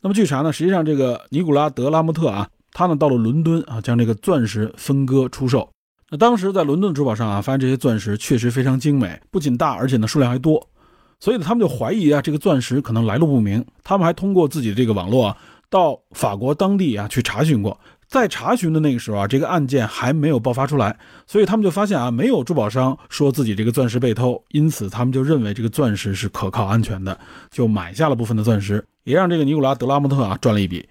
Speaker 2: 那么据查呢，实际上这个尼古拉德拉姆特啊，他呢到了伦敦啊，将这个钻石分割出售。那当时在伦敦珠宝上啊，发现这些钻石确实非常精美，不仅大，而且呢数量还多，所以呢他们就怀疑啊这个钻石可能来路不明。他们还通过自己的这个网络啊，到法国当地啊去查询过。在查询的那个时候啊，这个案件还没有爆发出来，所以他们就发现啊，没有珠宝商说自己这个钻石被偷，因此他们就认为这个钻石是可靠安全的，就买下了部分的钻石，也让这个尼古拉德拉莫特啊赚了一笔。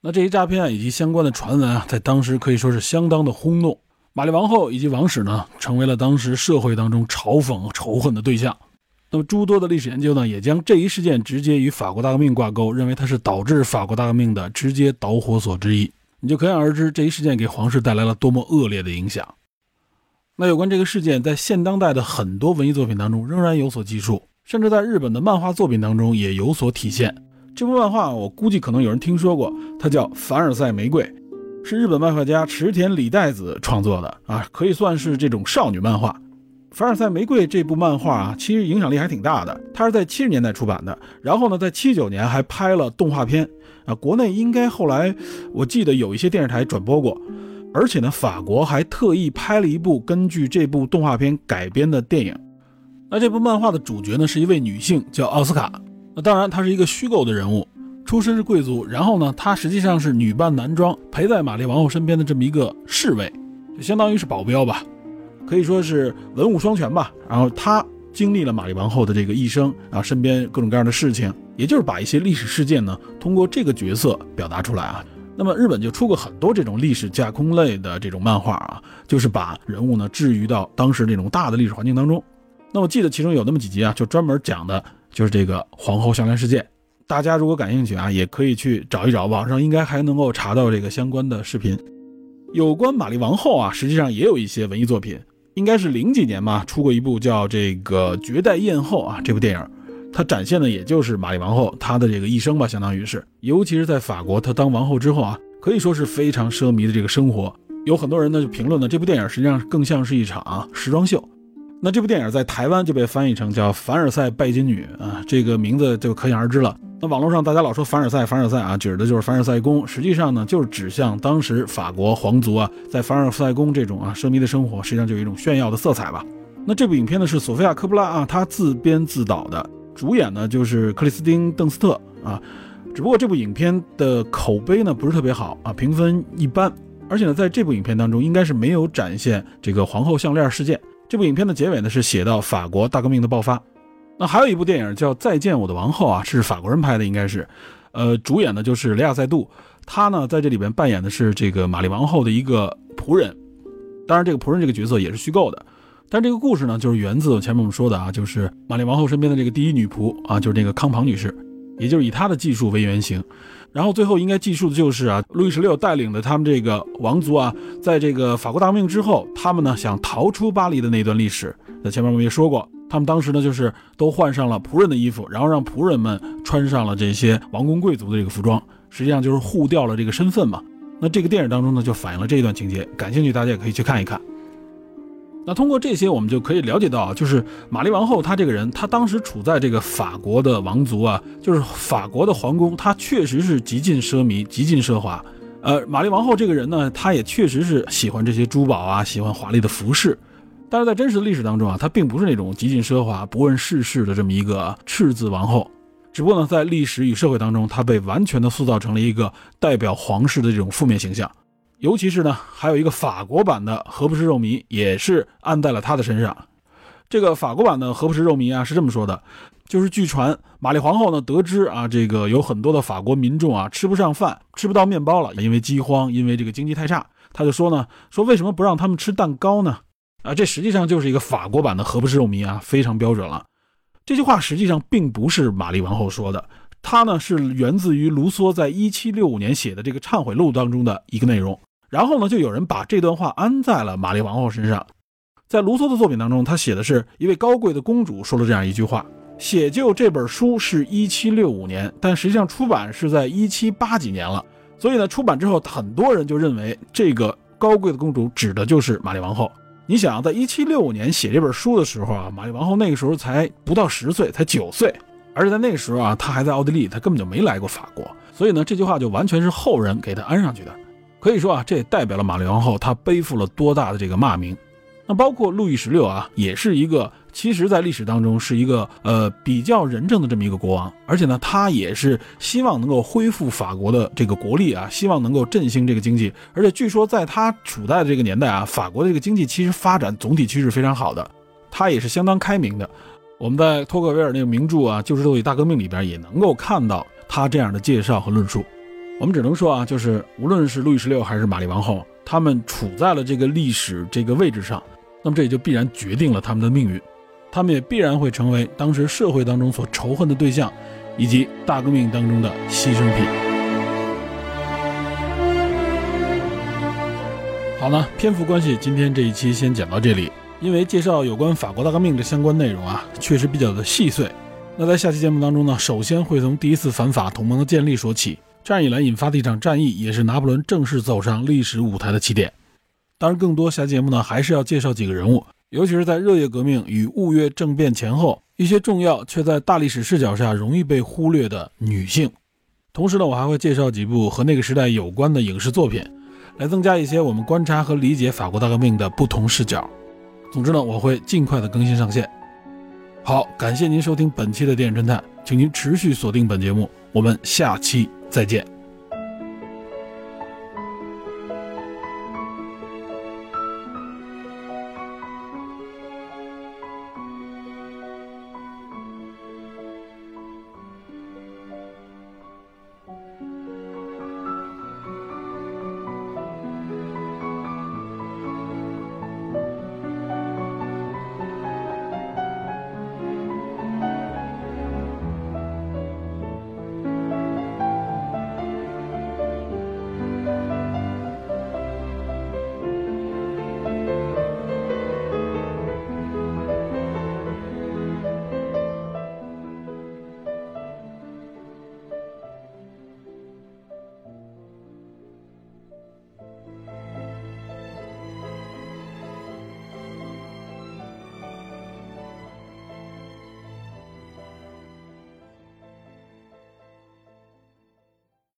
Speaker 2: 那这一诈骗以及相关的传闻啊，在当时可以说是相当的轰动。玛丽王后以及王室呢，成为了当时社会当中嘲讽、仇恨的对象。那么，诸多的历史研究呢，也将这一事件直接与法国大革命挂钩，认为它是导致法国大革命的直接导火索之一。你就可想而知，这一事件给皇室带来了多么恶劣的影响。那有关这个事件，在现当代的很多文艺作品当中仍然有所记述，甚至在日本的漫画作品当中也有所体现。这部漫画，我估计可能有人听说过，它叫《凡尔赛玫瑰》。是日本漫画家池田李代子创作的啊，可以算是这种少女漫画。《凡尔赛玫瑰》这部漫画啊，其实影响力还挺大的。它是在七十年代出版的，然后呢，在七九年还拍了动画片啊。国内应该后来我记得有一些电视台转播过，而且呢，法国还特意拍了一部根据这部动画片改编的电影。那这部漫画的主角呢，是一位女性，叫奥斯卡。那当然，她是一个虚构的人物。出身是贵族，然后呢，他实际上是女扮男装，陪在玛丽王后身边的这么一个侍卫，就相当于是保镖吧，可以说是文武双全吧。然后他经历了玛丽王后的这个一生啊，身边各种各样的事情，也就是把一些历史事件呢，通过这个角色表达出来啊。那么日本就出过很多这种历史架空类的这种漫画啊，就是把人物呢置于到当时这种大的历史环境当中。那我记得其中有那么几集啊，就专门讲的就是这个皇后项链事件。大家如果感兴趣啊，也可以去找一找，网上应该还能够查到这个相关的视频。有关玛丽王后啊，实际上也有一些文艺作品，应该是零几年嘛，出过一部叫《这个绝代艳后》啊，这部电影，它展现的也就是玛丽王后她的这个一生吧，相当于是，尤其是在法国，她当王后之后啊，可以说是非常奢靡的这个生活。有很多人呢就评论呢，这部电影实际上更像是一场时装秀。那这部电影在台湾就被翻译成叫《凡尔赛拜金女》啊，这个名字就可想而知了。那网络上大家老说凡尔赛，凡尔赛啊，指的就是凡尔赛宫，实际上呢就是指向当时法国皇族啊，在凡尔赛宫这种啊奢靡的生活，实际上就有一种炫耀的色彩吧。那这部影片呢是索菲亚·科布拉啊，她自编自导的，主演呢就是克里斯汀·邓斯特啊。只不过这部影片的口碑呢不是特别好啊，评分一般。而且呢，在这部影片当中，应该是没有展现这个皇后项链事件。这部影片的结尾呢是写到法国大革命的爆发。那还有一部电影叫《再见我的王后》啊，是法国人拍的，应该是，呃，主演的就是雷亚塞杜，他呢在这里边扮演的是这个玛丽王后的一个仆人。当然，这个仆人这个角色也是虚构的，但这个故事呢，就是源自前面我们说的啊，就是玛丽王后身边的这个第一女仆啊，就是那个康庞女士，也就是以她的技术为原型。然后最后应该记述的就是啊，路易十六带领的他们这个王族啊，在这个法国大革命之后，他们呢想逃出巴黎的那段历史。在前面我们也说过。他们当时呢，就是都换上了仆人的衣服，然后让仆人们穿上了这些王公贵族的这个服装，实际上就是互调了这个身份嘛。那这个电影当中呢，就反映了这一段情节。感兴趣大家也可以去看一看。那通过这些，我们就可以了解到啊，就是玛丽王后她这个人，她当时处在这个法国的王族啊，就是法国的皇宫，她确实是极尽奢靡、极尽奢华。呃，玛丽王后这个人呢，她也确实是喜欢这些珠宝啊，喜欢华丽的服饰。但是在真实的历史当中啊，她并不是那种极尽奢华、不问世事的这么一个赤字王后，只不过呢，在历史与社会当中，她被完全的塑造成了一个代表皇室的这种负面形象。尤其是呢，还有一个法国版的荷布什肉糜也是按在了她的身上。这个法国版的荷布什肉糜啊是这么说的，就是据传玛丽皇后呢得知啊，这个有很多的法国民众啊吃不上饭，吃不到面包了，因为饥荒，因为这个经济太差，她就说呢，说为什么不让他们吃蛋糕呢？啊，这实际上就是一个法国版的何不食肉糜啊，非常标准了。这句话实际上并不是玛丽王后说的，它呢是源自于卢梭在一七六五年写的这个忏悔录当中的一个内容。然后呢，就有人把这段话安在了玛丽王后身上。在卢梭的作品当中，他写的是一位高贵的公主说了这样一句话：写就这本书是一七六五年，但实际上出版是在一七八几年了。所以呢，出版之后，很多人就认为这个高贵的公主指的就是玛丽王后。你想，在一七六五年写这本书的时候啊，玛丽王后那个时候才不到十岁，才九岁，而且在那个时候啊，她还在奥地利，她根本就没来过法国。所以呢，这句话就完全是后人给她安上去的。可以说啊，这也代表了玛丽王后她背负了多大的这个骂名。那包括路易十六啊，也是一个，其实在历史当中是一个呃比较仁政的这么一个国王，而且呢，他也是希望能够恢复法国的这个国力啊，希望能够振兴这个经济。而且据说在他处在的这个年代啊，法国的这个经济其实发展总体趋势非常好的，他也是相当开明的。我们在托克维尔那个名著啊《旧制度与大革命》里边也能够看到他这样的介绍和论述。我们只能说啊，就是无论是路易十六还是玛丽王后，他们处在了这个历史这个位置上。那么这也就必然决定了他们的命运，他们也必然会成为当时社会当中所仇恨的对象，以及大革命当中的牺牲品。好了，篇幅关系，今天这一期先讲到这里。因为介绍有关法国大革命的相关内容啊，确实比较的细碎。那在下期节目当中呢，首先会从第一次反法同盟的建立说起，这样一来引发的一场战役，也是拿破仑正式走上历史舞台的起点。当然，更多下节目呢，还是要介绍几个人物，尤其是在热月革命与雾月政变前后，一些重要却在大历史视角下容易被忽略的女性。同时呢，我还会介绍几部和那个时代有关的影视作品，来增加一些我们观察和理解法国大革命的不同视角。总之呢，我会尽快的更新上线。好，感谢您收听本期的电影侦探，请您持续锁定本节目，我们下期再见。